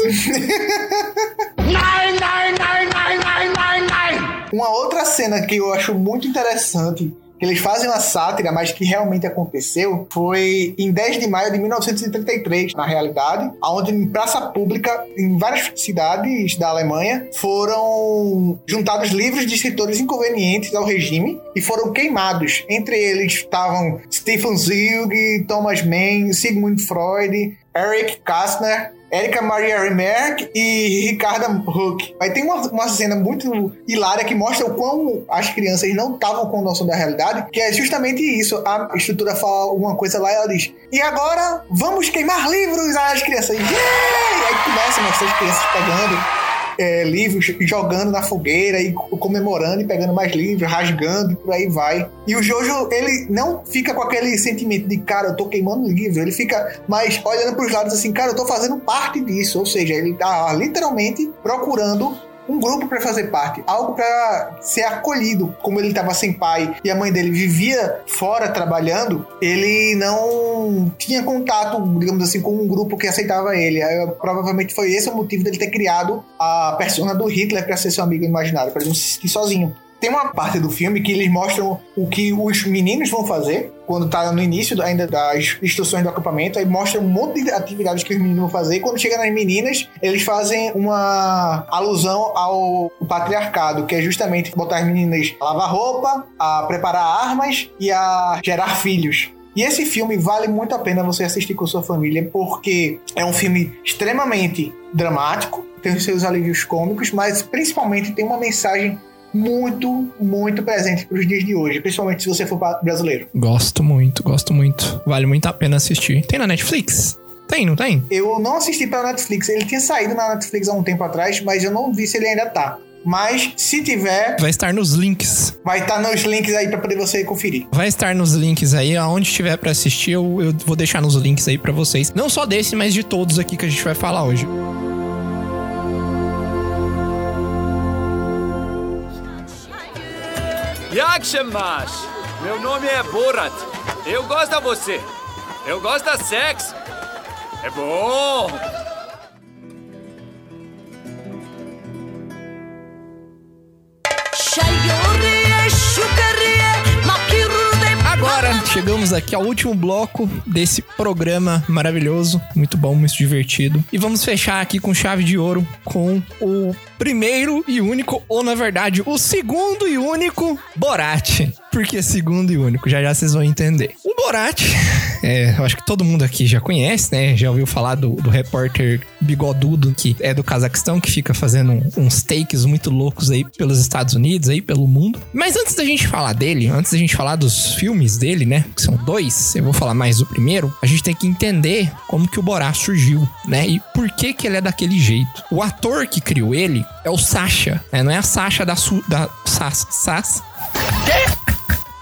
Nai, nai, nai, nai, nai, nai, nai. Uma outra cena que eu acho muito interessante, eles fazem uma sátira, mas que realmente aconteceu, foi em 10 de maio de 1933, na realidade, onde em praça pública, em várias cidades da Alemanha, foram juntados livros de escritores inconvenientes ao regime e foram queimados. Entre eles estavam Stephen Zweig, Thomas Mann, Sigmund Freud, Eric Kastner, Erika Maria Remarque e Ricarda Huck. Aí tem uma, uma cena muito hilária que mostra o quão as crianças não estavam com noção da realidade, que é justamente isso. A estrutura fala uma coisa lá e ela diz: E agora vamos queimar livros! As crianças, yeah! Aí começa mostrar as crianças pegando é, livros jogando na fogueira e comemorando e pegando mais livros, rasgando e por aí vai. E o Jojo, ele não fica com aquele sentimento de, cara, eu tô queimando livro, ele fica mais olhando pros lados assim, cara, eu tô fazendo parte disso. Ou seja, ele tá literalmente procurando um grupo para fazer parte, algo para ser acolhido. Como ele estava sem pai e a mãe dele vivia fora trabalhando, ele não tinha contato, digamos assim, com um grupo que aceitava ele. Aí, provavelmente foi esse o motivo dele ter criado a persona do Hitler para ser seu amigo imaginário, para ele não se sentir sozinho. Tem uma parte do filme que eles mostram o que os meninos vão fazer quando tá no início ainda das instruções do acampamento, aí mostra um monte de atividades que os meninos vão fazer. E quando chega nas meninas, eles fazem uma alusão ao patriarcado, que é justamente botar as meninas a lavar roupa, a preparar armas e a gerar filhos. E esse filme vale muito a pena você assistir com sua família, porque é um filme extremamente dramático, tem os seus alívios cômicos, mas principalmente tem uma mensagem muito, muito presente para os dias de hoje, principalmente se você for brasileiro. Gosto muito, gosto muito. Vale muito a pena assistir. Tem na Netflix? Tem, não tem? Eu não assisti pela Netflix, ele tinha saído na Netflix há um tempo atrás, mas eu não vi se ele ainda tá. Mas se tiver, Vai estar nos links. vai estar nos links aí para poder você conferir. Vai estar nos links aí, aonde tiver pra assistir, eu, eu vou deixar nos links aí pra vocês. Não só desse, mas de todos aqui que a gente vai falar hoje. Yakshemash! Meu nome é Borat. Eu gosto da você. Eu gosto da sexo. É bom. Agora chegamos aqui ao último bloco desse programa maravilhoso, muito bom, muito divertido. E vamos fechar aqui com chave de ouro com o primeiro e único, ou na verdade, o segundo e único Borat. Por que segundo e único? Já já vocês vão entender. O Borat, é, eu acho que todo mundo aqui já conhece, né? Já ouviu falar do, do repórter bigodudo que é do Cazaquistão, que fica fazendo uns takes muito loucos aí pelos Estados Unidos, aí pelo mundo. Mas antes da gente falar dele, antes da gente falar dos filmes dele, né? Que são dois, eu vou falar mais do primeiro. A gente tem que entender como que o Borat surgiu, né? E por que que ele é daquele jeito. O ator que criou ele é o Sasha, né? Não é a Sasha da... Su, da Sas... Sas...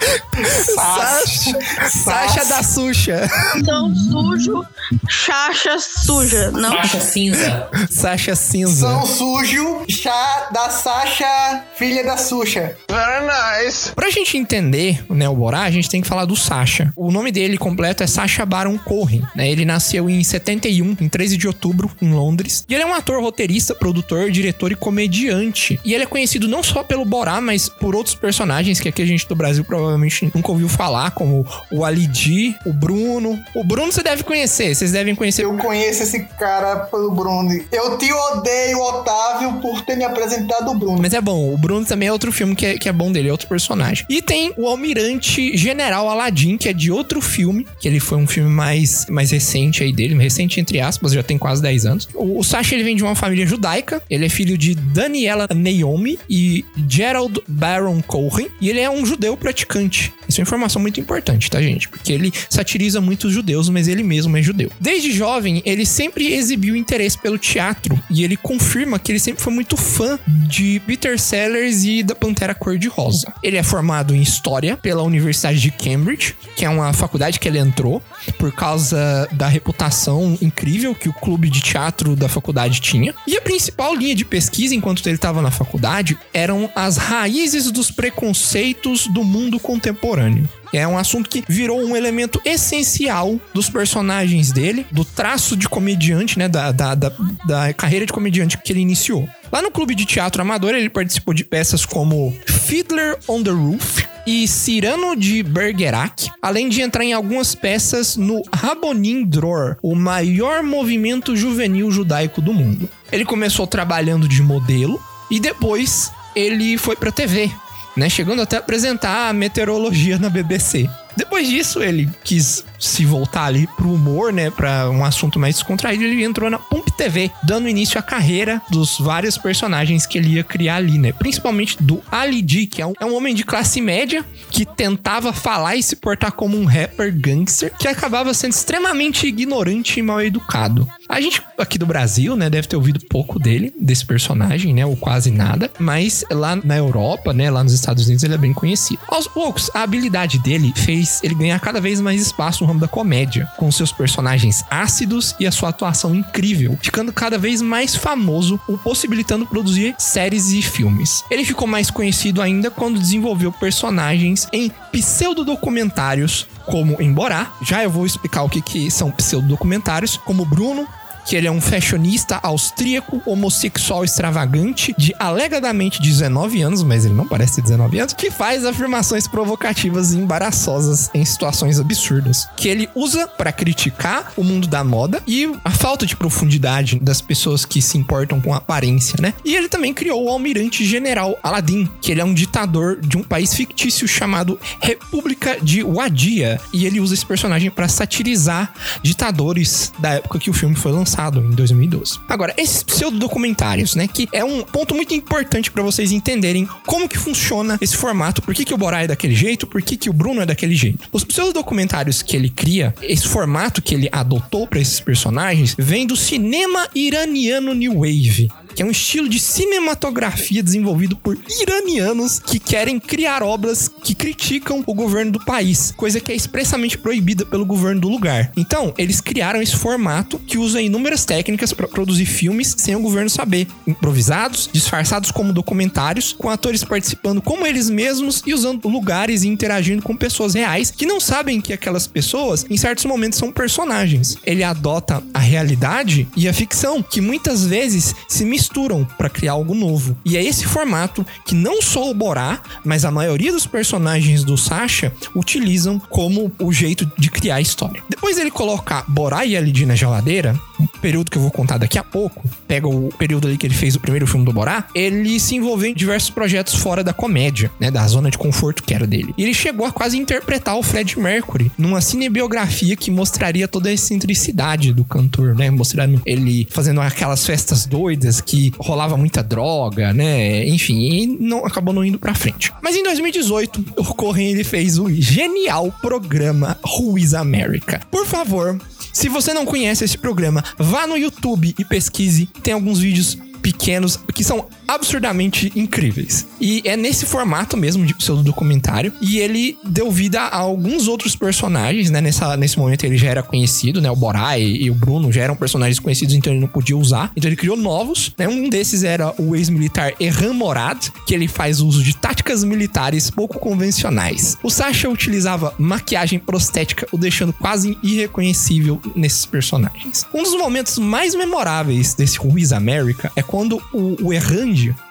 Sasha, Sasha da Xuxa. São sujo, chacha suja. Não. Faixa cinza. Sasha cinza. São sujo, chá da Sasha, filha da Xuxa. Very nice. Pra gente entender né, o Borá, a gente tem que falar do Sasha. O nome dele completo é Sasha Baron Cohen. Né? Ele nasceu em 71, em 13 de outubro, em Londres. E ele é um ator, roteirista, produtor, diretor e comediante. E ele é conhecido não só pelo Borá, mas por outros personagens que aqui a gente do Brasil provavelmente nunca ouviu falar, como o Ali G, o Bruno. O Bruno você deve conhecer, vocês devem conhecer. Eu conheço esse cara pelo Bruno. Eu te odeio, Otávio, por ter me apresentado o Bruno. Mas é bom, o Bruno também é outro filme que é, que é bom dele, é outro personagem. E tem o Almirante General Aladdin, que é de outro filme, que ele foi um filme mais, mais recente aí dele, recente entre aspas, já tem quase 10 anos. O, o Sacha, ele vem de uma família judaica, ele é filho de Daniela Naomi e Gerald Baron Cohen, e ele é um judeu praticante. Isso é uma informação muito importante, tá, gente? Porque ele satiriza muito os judeus, mas ele mesmo é judeu. Desde jovem, ele sempre exibiu interesse pelo teatro e ele confirma que ele sempre foi muito fã de Peter Sellers e da Pantera Cor-de-Rosa. Ele é formado em História pela Universidade de Cambridge, que é uma faculdade que ele entrou por causa da reputação incrível que o clube de teatro da faculdade tinha. E a principal linha de pesquisa enquanto ele estava na faculdade eram as raízes dos preconceitos do mundo contemporâneo. É um assunto que virou um elemento essencial dos personagens dele, do traço de comediante, né? Da, da, da, da carreira de comediante que ele iniciou. Lá no clube de teatro amador, ele participou de peças como Fiddler on the Roof e Cyrano de Bergerac, além de entrar em algumas peças no Rabonin Dror, o maior movimento juvenil judaico do mundo. Ele começou trabalhando de modelo e depois ele foi pra TV, né? Chegando até a apresentar a meteorologia na BBC. Depois disso, ele quis se voltar ali pro humor, né? Pra um assunto mais descontraído. Ele entrou na Pump TV, dando início à carreira dos vários personagens que ele ia criar ali, né? Principalmente do Ali G, que é um, é um homem de classe média que tentava falar e se portar como um rapper gangster que acabava sendo extremamente ignorante e mal educado. A gente aqui do Brasil, né, deve ter ouvido pouco dele, desse personagem, né, ou quase nada, mas lá na Europa, né, lá nos Estados Unidos ele é bem conhecido. Aos poucos, a habilidade dele fez ele ganhar cada vez mais espaço no ramo da comédia, com seus personagens ácidos e a sua atuação incrível, ficando cada vez mais famoso, o possibilitando produzir séries e filmes. Ele ficou mais conhecido ainda quando desenvolveu personagens em pseudodocumentários como em Borá. Já eu vou explicar o que, que são pseudodocumentários, como Bruno, que ele é um fashionista austríaco, homossexual extravagante, de alegadamente 19 anos, mas ele não parece ter 19 anos, que faz afirmações provocativas e embaraçosas em situações absurdas, que ele usa para criticar o mundo da moda e a falta de profundidade das pessoas que se importam com aparência, né? E ele também criou o almirante general Aladdin, que ele é um ditador de um país fictício chamado República de Wadia, e ele usa esse personagem para satirizar ditadores da época que o filme foi lançado. Passado, em 2012. Agora, esses pseudodocumentários, né, que é um ponto muito importante para vocês entenderem como que funciona esse formato, por que, que o Borá é daquele jeito, por que, que o Bruno é daquele jeito. Os pseudodocumentários que ele cria, esse formato que ele adotou para esses personagens, vem do cinema iraniano New Wave que é um estilo de cinematografia desenvolvido por iranianos que querem criar obras que criticam o governo do país, coisa que é expressamente proibida pelo governo do lugar. Então, eles criaram esse formato que usa inúmeras técnicas para produzir filmes sem o governo saber, improvisados, disfarçados como documentários, com atores participando como eles mesmos e usando lugares e interagindo com pessoas reais que não sabem que aquelas pessoas, em certos momentos, são personagens. Ele adota a realidade e a ficção, que muitas vezes se misturam para criar algo novo. E é esse formato que não só o Borá, mas a maioria dos personagens do Sasha utilizam como o jeito de criar a história. Depois ele colocar Borá e Lid na geladeira, um período que eu vou contar daqui a pouco, pega o período ali que ele fez o primeiro filme do Borá, ele se envolveu em diversos projetos fora da comédia, né, da zona de conforto que era dele. E ele chegou a quase interpretar o Fred Mercury numa cinebiografia que mostraria toda a excentricidade do cantor, né, mostrando ele fazendo aquelas festas doidas que rolava muita droga, né, enfim, não acabou não indo pra frente. Mas em 2018, o Corren ele fez o genial programa is America. Por favor, se você não conhece esse programa, vá no YouTube e pesquise. Tem alguns vídeos pequenos que são absurdamente incríveis. E é nesse formato mesmo de pseudo documentário. E ele deu vida a alguns outros personagens, né? Nessa, nesse momento ele já era conhecido, né? O Borai e, o Bruno já eram personagens conhecidos, então ele não podia usar. Então ele criou novos, né? Um desses era o ex-militar Erran Morad, que ele faz uso de táticas militares pouco convencionais. O Sasha utilizava maquiagem prostética, o deixando quase irreconhecível nesses personagens. Um dos momentos mais memoráveis desse Who is America é quando o, o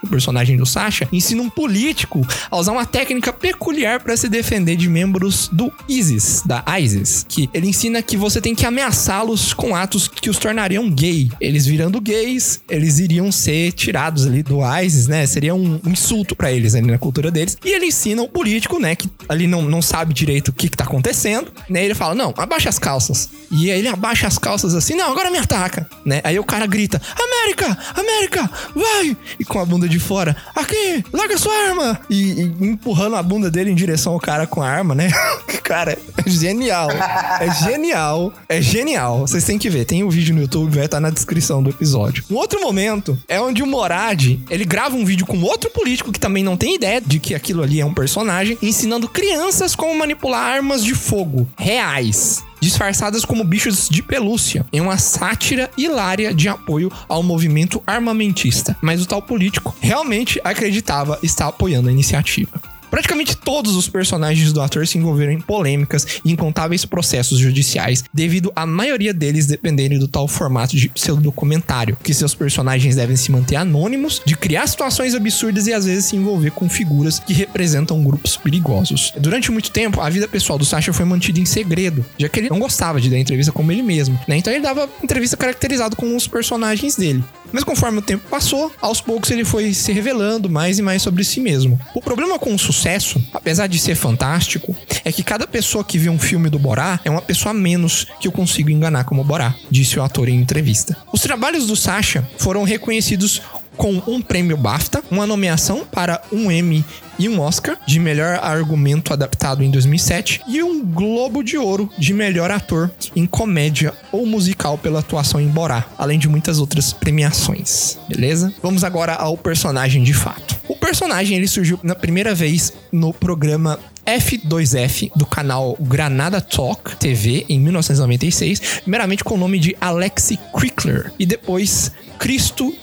o personagem do Sasha, ensina um político a usar uma técnica peculiar para se defender de membros do ISIS, da ISIS, que ele ensina que você tem que ameaçá-los com atos que os tornariam gay. Eles virando gays, eles iriam ser tirados ali do ISIS, né? Seria um, um insulto para eles ali na cultura deles. E ele ensina o político, né, que ali não, não sabe direito o que, que tá acontecendo, né? Ele fala: "Não, abaixa as calças". E aí ele abaixa as calças assim: "Não, agora me ataca", né? Aí o cara grita: "América! América! Vai!" E com a bunda de fora: "Aqui, larga sua arma!" E, e empurrando a bunda dele em direção ao cara com a arma, né? cara, é genial. É genial. É genial. Vocês têm que ver. Tem o um vídeo no YouTube, vai estar na descrição do episódio. Um outro momento é onde o Morad, ele grava um vídeo com outro político que também não tem ideia de que aquilo ali é um personagem, ensinando crianças como manipular armas de fogo reais disfarçadas como bichos de pelúcia, em uma sátira hilária de apoio ao movimento armamentista. Mas o tal político realmente acreditava estar apoiando a iniciativa. Praticamente todos os personagens do ator se envolveram em polêmicas e incontáveis processos judiciais, devido a maioria deles dependerem do tal formato de pseudodocumentário, que seus personagens devem se manter anônimos, de criar situações absurdas e às vezes se envolver com figuras que representam grupos perigosos. Durante muito tempo, a vida pessoal do Sasha foi mantida em segredo, já que ele não gostava de dar entrevista como ele mesmo, né? Então ele dava entrevista caracterizado com os personagens dele. Mas conforme o tempo passou, aos poucos ele foi se revelando mais e mais sobre si mesmo. O problema com o sucesso, apesar de ser fantástico, é que cada pessoa que vê um filme do Borá é uma pessoa a menos que eu consigo enganar como Borá, disse o ator em entrevista. Os trabalhos do Sasha foram reconhecidos com um prêmio BAFTA, uma nomeação para um Emmy e um Oscar de melhor argumento adaptado em 2007 e um Globo de Ouro de melhor ator em comédia ou musical pela atuação em Borá, além de muitas outras premiações. Beleza? Vamos agora ao personagem de fato. O personagem ele surgiu na primeira vez no programa F2F do canal Granada Talk TV em 1996, primeiramente com o nome de Alexi Crickler e depois Cristo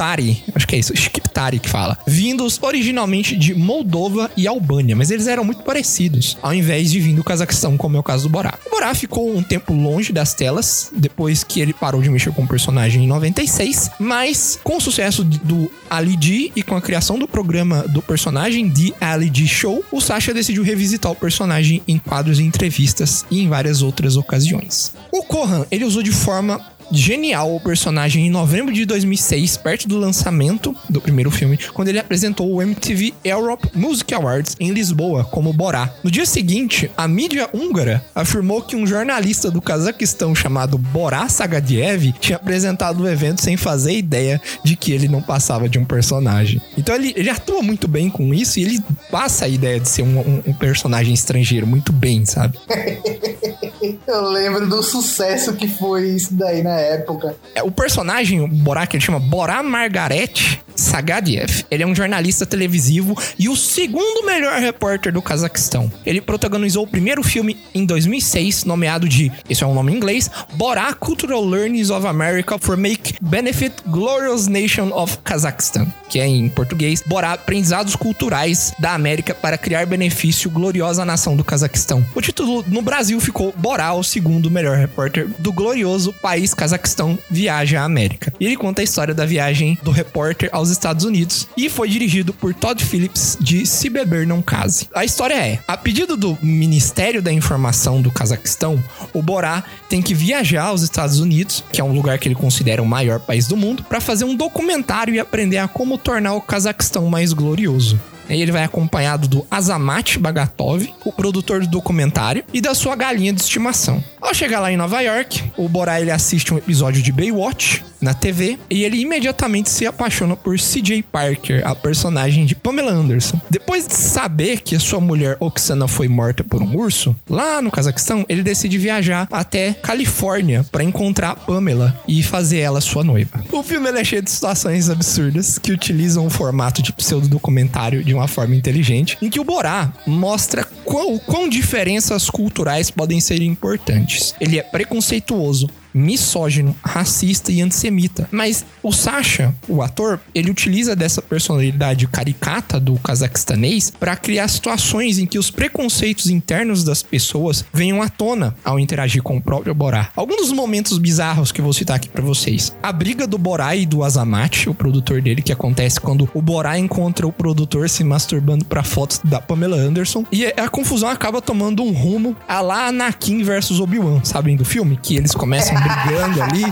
Skiptari, acho que é isso, Skiptari que fala, vindos originalmente de Moldova e Albânia, mas eles eram muito parecidos, ao invés de vir do Cazaquistão, como é o caso do Borá. O Borá ficou um tempo longe das telas, depois que ele parou de mexer com o personagem em 96, mas com o sucesso do Ali G e com a criação do programa do personagem The Ali G Show, o Sasha decidiu revisitar o personagem em quadros e entrevistas e em várias outras ocasiões. O Kohan, ele usou de forma genial o personagem em novembro de 2006, perto do lançamento do primeiro filme, quando ele apresentou o MTV Europe Music Awards em Lisboa como Borá. No dia seguinte, a mídia húngara afirmou que um jornalista do Cazaquistão chamado Borá Sagadiev tinha apresentado o evento sem fazer ideia de que ele não passava de um personagem. Então ele, ele atua muito bem com isso e ele passa a ideia de ser um, um- um personagem estrangeiro muito bem, sabe? Eu lembro do sucesso que foi isso daí na época. É, O personagem, o Borá, que ele chama Borá Margaret Sagadiev. Ele é um jornalista televisivo e o segundo melhor repórter do Cazaquistão. Ele protagonizou o primeiro filme em 2006, nomeado de, esse é um nome em inglês, Borá Cultural Learnings of America for Make Benefit Glorious Nation of Kazakhstan, que é em português, Borá Aprendizados Culturais da América para criar benefício gloriosa nação do Cazaquistão. O título no Brasil ficou Borá, o segundo melhor repórter do glorioso país Cazaquistão viaja à América. E ele conta a história da viagem do repórter aos Estados Unidos e foi dirigido por Todd Phillips de Se Beber Não Case. A história é, a pedido do Ministério da Informação do Cazaquistão, o Borá tem que viajar aos Estados Unidos, que é um lugar que ele considera o maior país do mundo, para fazer um documentário e aprender a como tornar o Cazaquistão mais glorioso. Ele vai acompanhado do Azamat Bagatov, o produtor do documentário, e da sua galinha de estimação. Ao chegar lá em Nova York, o Borá ele assiste um episódio de Baywatch na TV e ele imediatamente se apaixona por CJ Parker, a personagem de Pamela Anderson. Depois de saber que a sua mulher Oksana foi morta por um urso, lá no Cazaquistão, ele decide viajar até Califórnia para encontrar Pamela e fazer ela sua noiva. O filme é cheio de situações absurdas que utilizam o formato de pseudo-documentário de uma forma inteligente, em que o Borá mostra quão, quão diferenças culturais podem ser importantes. Ele é preconceituoso, misógino, racista e antissemita. Mas o Sasha, o ator, ele utiliza dessa personalidade caricata do cazaquestanês para criar situações em que os preconceitos internos das pessoas venham à tona ao interagir com o próprio Borá. Alguns dos momentos bizarros que eu vou citar aqui para vocês. A briga do Borá e do Azamat, o produtor dele, que acontece quando o Borá encontra o produtor se masturbando para fotos da Pamela Anderson. E a confusão acaba tomando um rumo a lá Anakin versus Obi-Wan, sabem do filme? Que eles começam brigando ali.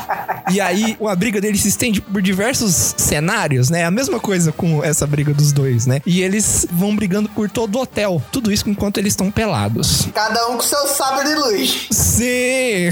E aí a briga deles se estende por diversos cenários, né? A mesma coisa com essa briga dos dois, né? E eles vão brigando por todo o hotel. Tudo isso enquanto eles estão pelados. Cada um com seu sabre de luz. Sim!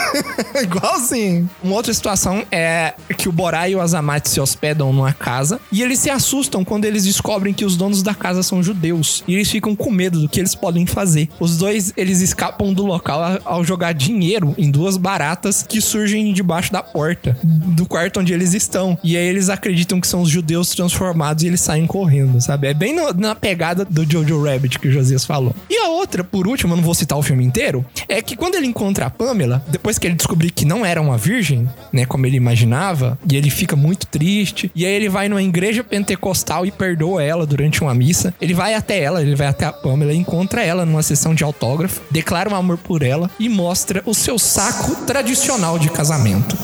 Igualzinho. Uma outra situação é que o Borá e o Azamat se hospedam numa casa e eles se assustam quando eles descobrem que os donos da casa são judeus. E eles ficam com medo do que eles podem fazer. Os dois, eles escapam do local ao jogar dinheiro em duas baratas que surgem debaixo da porta do quarto onde eles estão. E aí eles acreditam que são os judeus transformados e eles saem correndo, sabe? É bem no- na pegada do Jojo Rabbit que o Josias falou. E a outra, por último, eu não vou citar o filme inteiro, é que quando ele encontra a Pamela, depois que ele descobrir que não era uma virgem, né, como ele imaginava, e ele fica muito triste, e aí ele vai numa igreja pentecostal e perdoa ela durante uma missa. Ele vai até ela, ele vai até a Pamela, encontra ela numa sessão de autógrafo, declara um amor por ela e mostra o seu saco tradicional de casamento.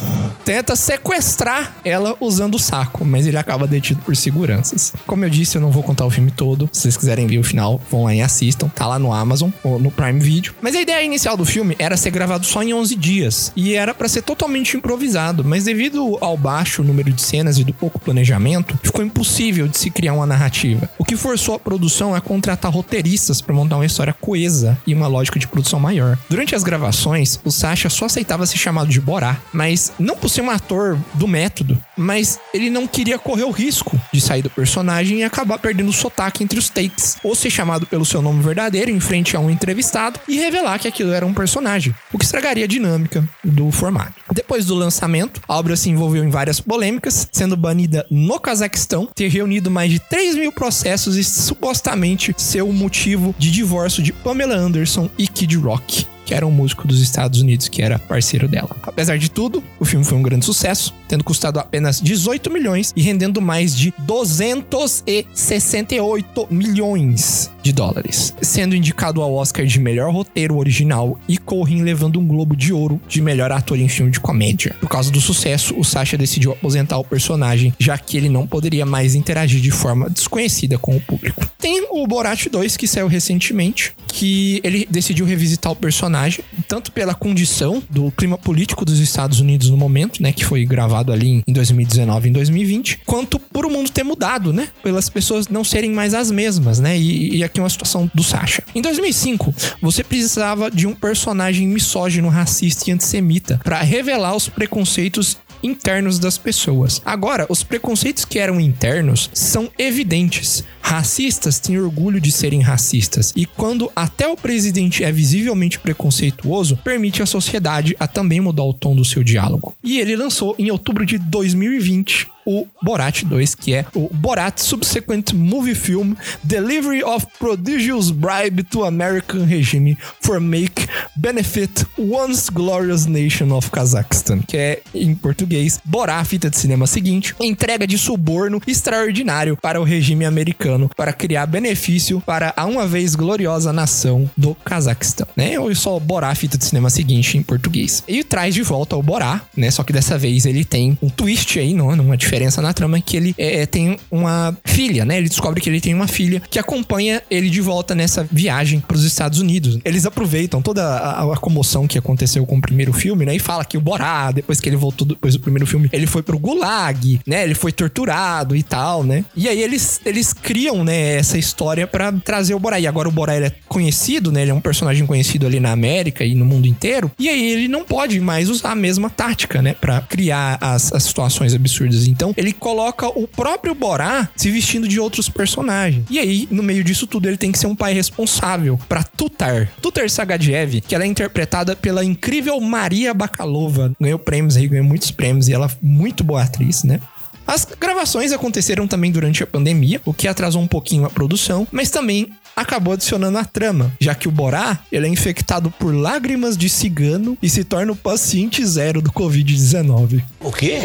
Tenta sequestrar ela usando o saco, mas ele acaba detido por seguranças. Como eu disse, eu não vou contar o filme todo. Se vocês quiserem ver o final, vão lá e assistam. Tá lá no Amazon ou no Prime Video. Mas a ideia inicial do filme era ser gravado só em 11 dias e era pra ser totalmente improvisado, mas devido ao baixo número de cenas e do pouco planejamento, ficou impossível de se criar uma narrativa. O que forçou a produção a contratar roteiristas pra montar uma história coesa e uma lógica de produção maior. Durante as gravações, o Sasha só aceitava ser chamado de Borá, mas não por ser um ator do método, mas ele não queria correr o risco de sair do personagem e acabar perdendo o sotaque entre os takes, ou ser chamado pelo seu nome verdadeiro em frente a um entrevistado e revelar que aquilo era um personagem, o que estragaria a dinâmica do formato. Depois do lançamento, a obra se envolveu em várias polêmicas, sendo banida no Cazaquistão, ter reunido mais de 3 mil processos e supostamente ser o motivo de divórcio de Pamela Anderson e Kid Rock que era um músico dos Estados Unidos que era parceiro dela. Apesar de tudo, o filme foi um grande sucesso, tendo custado apenas 18 milhões e rendendo mais de 268 milhões de dólares, sendo indicado ao Oscar de melhor roteiro original e Corrin levando um Globo de Ouro de melhor ator em filme de comédia. Por causa do sucesso, o Sacha decidiu aposentar o personagem, já que ele não poderia mais interagir de forma desconhecida com o público. Tem o Borat 2 que saiu recentemente, que ele decidiu revisitar o personagem tanto pela condição do clima político dos Estados Unidos no momento, né, que foi gravado ali em 2019 e em 2020, quanto por o mundo ter mudado, né, pelas pessoas não serem mais as mesmas, né, e, e aqui uma situação do Sasha. Em 2005, você precisava de um personagem misógino, racista e antissemita para revelar os preconceitos internos das pessoas. Agora, os preconceitos que eram internos são evidentes. Racistas têm orgulho de serem racistas, e quando até o presidente é visivelmente preconceituoso, permite à sociedade a também mudar o tom do seu diálogo. E ele lançou em outubro de 2020 o Borat 2, que é o Borat Subsequent Movie Film Delivery of Prodigious Bribe to American Regime for Make Benefit Once Glorious Nation of Kazakhstan, que é em português Borá, fita de cinema seguinte, entrega de suborno extraordinário para o regime americano para criar benefício para a uma vez gloriosa nação do Cazaquistão, né? Ou só Borá, fita de cinema seguinte em português. E traz de volta o Borá, né? Só que dessa vez ele tem um twist aí, não, numa diferença na trama que ele é, tem uma filha, né? Ele descobre que ele tem uma filha que acompanha ele de volta nessa viagem para os Estados Unidos. Eles aproveitam toda a, a, comoção que aconteceu com o primeiro filme, né? E fala que o Borá, depois que ele voltou depois do primeiro filme, ele foi pro Gulag, né? Ele foi torturado e tal, né? E aí eles, eles criam, né, essa história para trazer o Borá. E agora o Borá ele é conhecido, né? Ele é um personagem conhecido ali na América e no mundo inteiro. E aí ele não pode mais usar a mesma tática, né? Pra criar as, as situações absurdas. Então ele coloca o próprio Borá se vestindo de outros personagens. E aí, no meio disso tudo, ele tem que ser um pai responsável para Tutar. Tutar Sagadiev, que ela é interpretada pela incrível Maria Bakalova. Ganhou prêmios aí, ganhou muitos prêmios e ela é muito boa atriz, né? As gravações aconteceram também durante a pandemia, o que atrasou um pouquinho a produção, mas também acabou adicionando a trama, já que o Borá ele é infectado por lágrimas de cigano e se torna o paciente zero do Covid-19. O quê?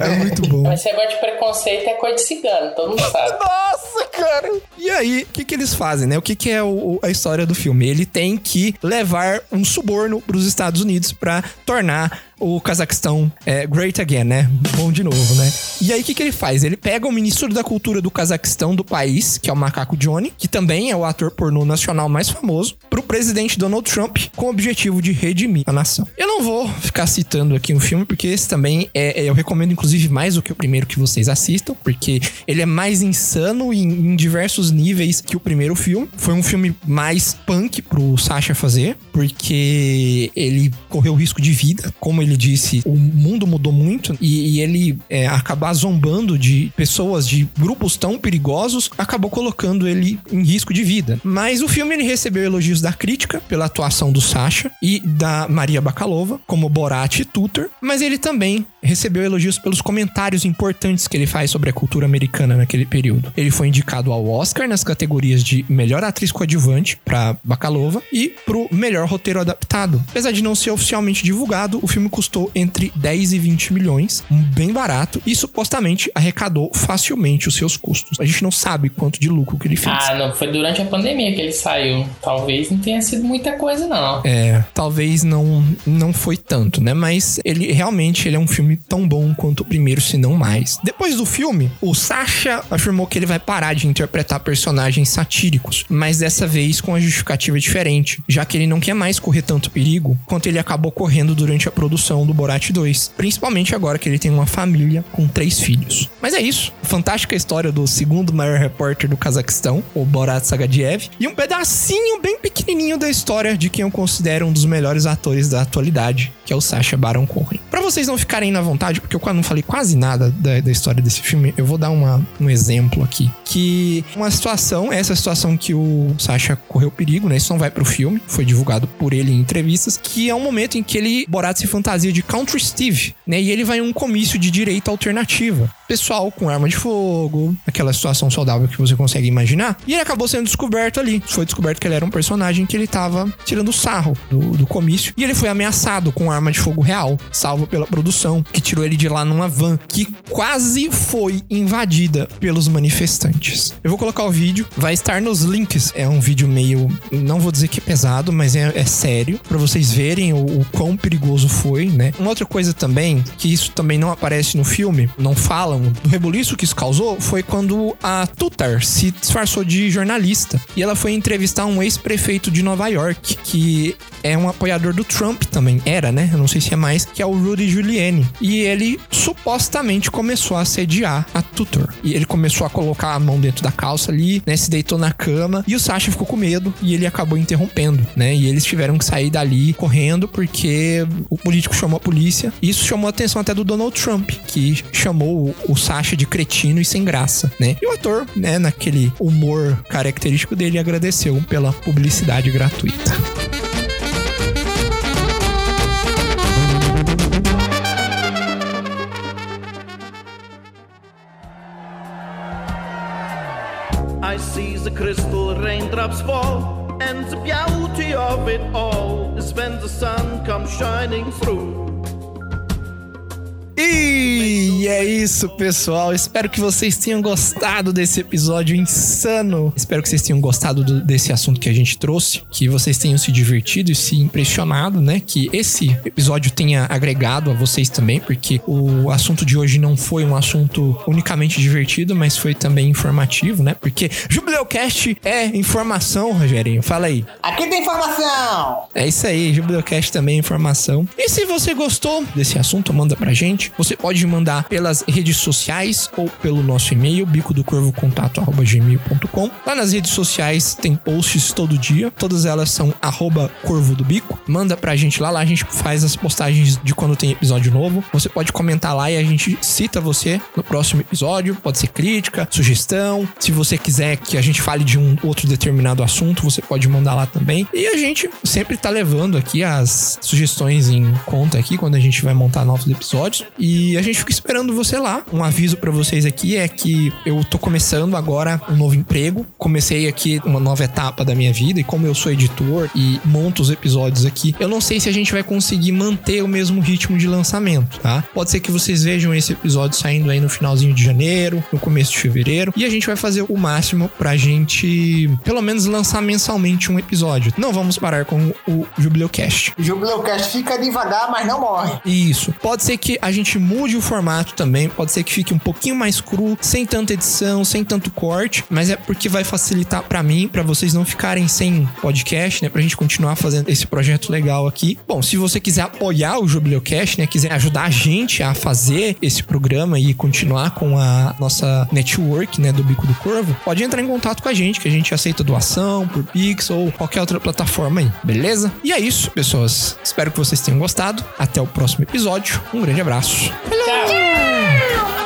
É muito bom. Mas esse negócio de preconceito é coisa de cigano, todo mundo sabe. Nossa, cara! E aí, o que, que eles fazem, né? O que, que é o, a história do filme? Ele tem que levar um suborno para os Estados Unidos para tornar o Cazaquistão é, great again, né? Bom de novo, né? E aí, o que, que ele faz? Ele pega o ministro da cultura do Cazaquistão do país, que é o Macaco Johnny, que também é o ator pornô nacional mais famoso, pro presidente Donald Trump, com o objetivo de redimir a nação. Eu não vou ficar citando aqui o filme, porque esse também é, é, eu recomendo, inclusive, mais do que o primeiro que vocês assistam, porque ele é mais insano em, em diversos níveis que o primeiro filme. Foi um filme mais punk pro Sasha fazer, porque ele correu risco de vida, como ele disse, o mundo mudou muito e, e ele é, acabar zombando de pessoas, de grupos tão perigosos, acabou colocando ele em risco de vida. Mas o filme ele recebeu elogios da crítica pela atuação do Sasha e da Maria Bakalova, como Borat e Tutor, mas ele também recebeu elogios pelos comentários importantes que ele faz sobre a cultura americana naquele período. Ele foi indicado ao Oscar nas categorias de melhor atriz coadjuvante para Bakalova e pro melhor roteiro adaptado. Apesar de não ser oficialmente divulgado, o filme custou entre 10 e 20 milhões, bem barato, e supostamente arrecadou facilmente os seus custos. A gente não sabe quanto de lucro que ele fez. Ah, não, foi durante a pandemia que ele saiu. Talvez não tenha sido muita coisa, não. É, talvez não não foi tanto, né? Mas ele realmente ele é um filme tão bom quanto o primeiro, se não mais. Depois do filme, o Sasha afirmou que ele vai parar de interpretar personagens satíricos, mas dessa vez com a justificativa diferente, já que ele não quer mais correr tanto perigo quanto ele acabou correndo durante a produção do Borat 2, principalmente agora que ele tem uma família com três filhos. Mas é isso, fantástica história do segundo maior repórter do Cazaquistão, o Borat Sagadiev, e um pedacinho bem pequenininho da história de quem eu considero um dos melhores atores da atualidade, que é o Sacha Baron Cohen. Para vocês não ficarem na vontade, porque eu não falei quase nada da, da história desse filme, eu vou dar uma, um exemplo aqui. Que uma situação, essa situação que o Sasha correu perigo, né? Isso não vai pro filme, foi divulgado por ele em entrevistas, que é um momento em que ele, Borat se fantasia de Country Steve, né? E ele vai em um comício de direita alternativa. Pessoal com arma de fogo, aquela situação saudável que você consegue imaginar. E ele acabou sendo descoberto ali. Foi descoberto que ele era um personagem que ele tava tirando sarro do, do comício. E ele foi ameaçado com arma de fogo real, salvo pela produção, que tirou ele de lá numa van, que quase foi invadida pelos manifestantes. Eu vou colocar o vídeo, vai estar nos links. É um vídeo meio. Não vou dizer que é pesado, mas é, é sério, para vocês verem o, o quão perigoso foi, né? Uma outra coisa também, que isso também não aparece no filme, não falam questão do rebuliço que isso causou foi quando a Tutar se disfarçou de jornalista e ela foi entrevistar um ex-prefeito de Nova York, que é um apoiador do Trump também. Era, né? Eu não sei se é mais, que é o Rudy Giuliani. E ele supostamente começou a assediar a Tutor. E ele começou a colocar a mão dentro da calça ali, né? Se deitou na cama. E o Sasha ficou com medo e ele acabou interrompendo, né? E eles tiveram que sair dali correndo porque o político chamou a polícia. Isso chamou a atenção até do Donald Trump, que chamou o Sasha de cretino e sem graça, né? E o ator, né, naquele humor característico dele, agradeceu pela publicidade gratuita. I see the crystal raindrops fall, and the beauty of it all is when the sun comes shining through. E é isso, pessoal. Espero que vocês tenham gostado desse episódio insano. Espero que vocês tenham gostado do- desse assunto que a gente trouxe, que vocês tenham se divertido e se impressionado, né? Que esse episódio tenha agregado a vocês também, porque o assunto de hoje não foi um assunto unicamente divertido, mas foi também informativo, né? Porque Jubileucast é informação, Rogerinho. Fala aí. Aqui tem informação! É isso aí, Jubileucast também é informação. E se você gostou desse assunto, manda pra gente. Você pode mandar pelas redes sociais ou pelo nosso e-mail, bico do corvo contato@gmail.com. Lá nas redes sociais tem posts todo dia, todas elas são arroba corvo do bico. Manda pra gente lá, lá a gente faz as postagens de quando tem episódio novo. Você pode comentar lá e a gente cita você no próximo episódio. Pode ser crítica, sugestão. Se você quiser que a gente fale de um outro determinado assunto, você pode mandar lá também. E a gente sempre tá levando aqui as sugestões em conta aqui quando a gente vai montar novos episódios. E a gente fica esperando você lá. Um aviso pra vocês aqui é que eu tô começando agora um novo emprego. Comecei aqui uma nova etapa da minha vida e como eu sou editor e monto os episódios aqui, eu não sei se a gente vai conseguir manter o mesmo ritmo de lançamento, tá? Pode ser que vocês vejam esse episódio saindo aí no finalzinho de janeiro, no começo de fevereiro, e a gente vai fazer o máximo pra gente pelo menos lançar mensalmente um episódio. Não vamos parar com o Jubileucast. Jubileucast fica devagar, mas não morre. Isso. Pode ser que a gente mude o formato também, pode ser que fique um pouquinho mais cru, sem tanta edição, sem tanto corte, mas é porque vai facilitar pra mim, pra vocês não ficarem sem podcast, né, pra gente continuar fazendo esse projeto legal aqui. Bom, se você quiser apoiar o Jubileucast, né, quiser ajudar a gente a fazer esse programa e continuar com a nossa network, né, do Bico do Corvo, pode entrar em contato com a gente, que a gente aceita doação por Pix ou qualquer outra plataforma aí, beleza? E é isso, pessoas. Espero que vocês tenham gostado. Até o próximo episódio. Um grande abraço. 挑战。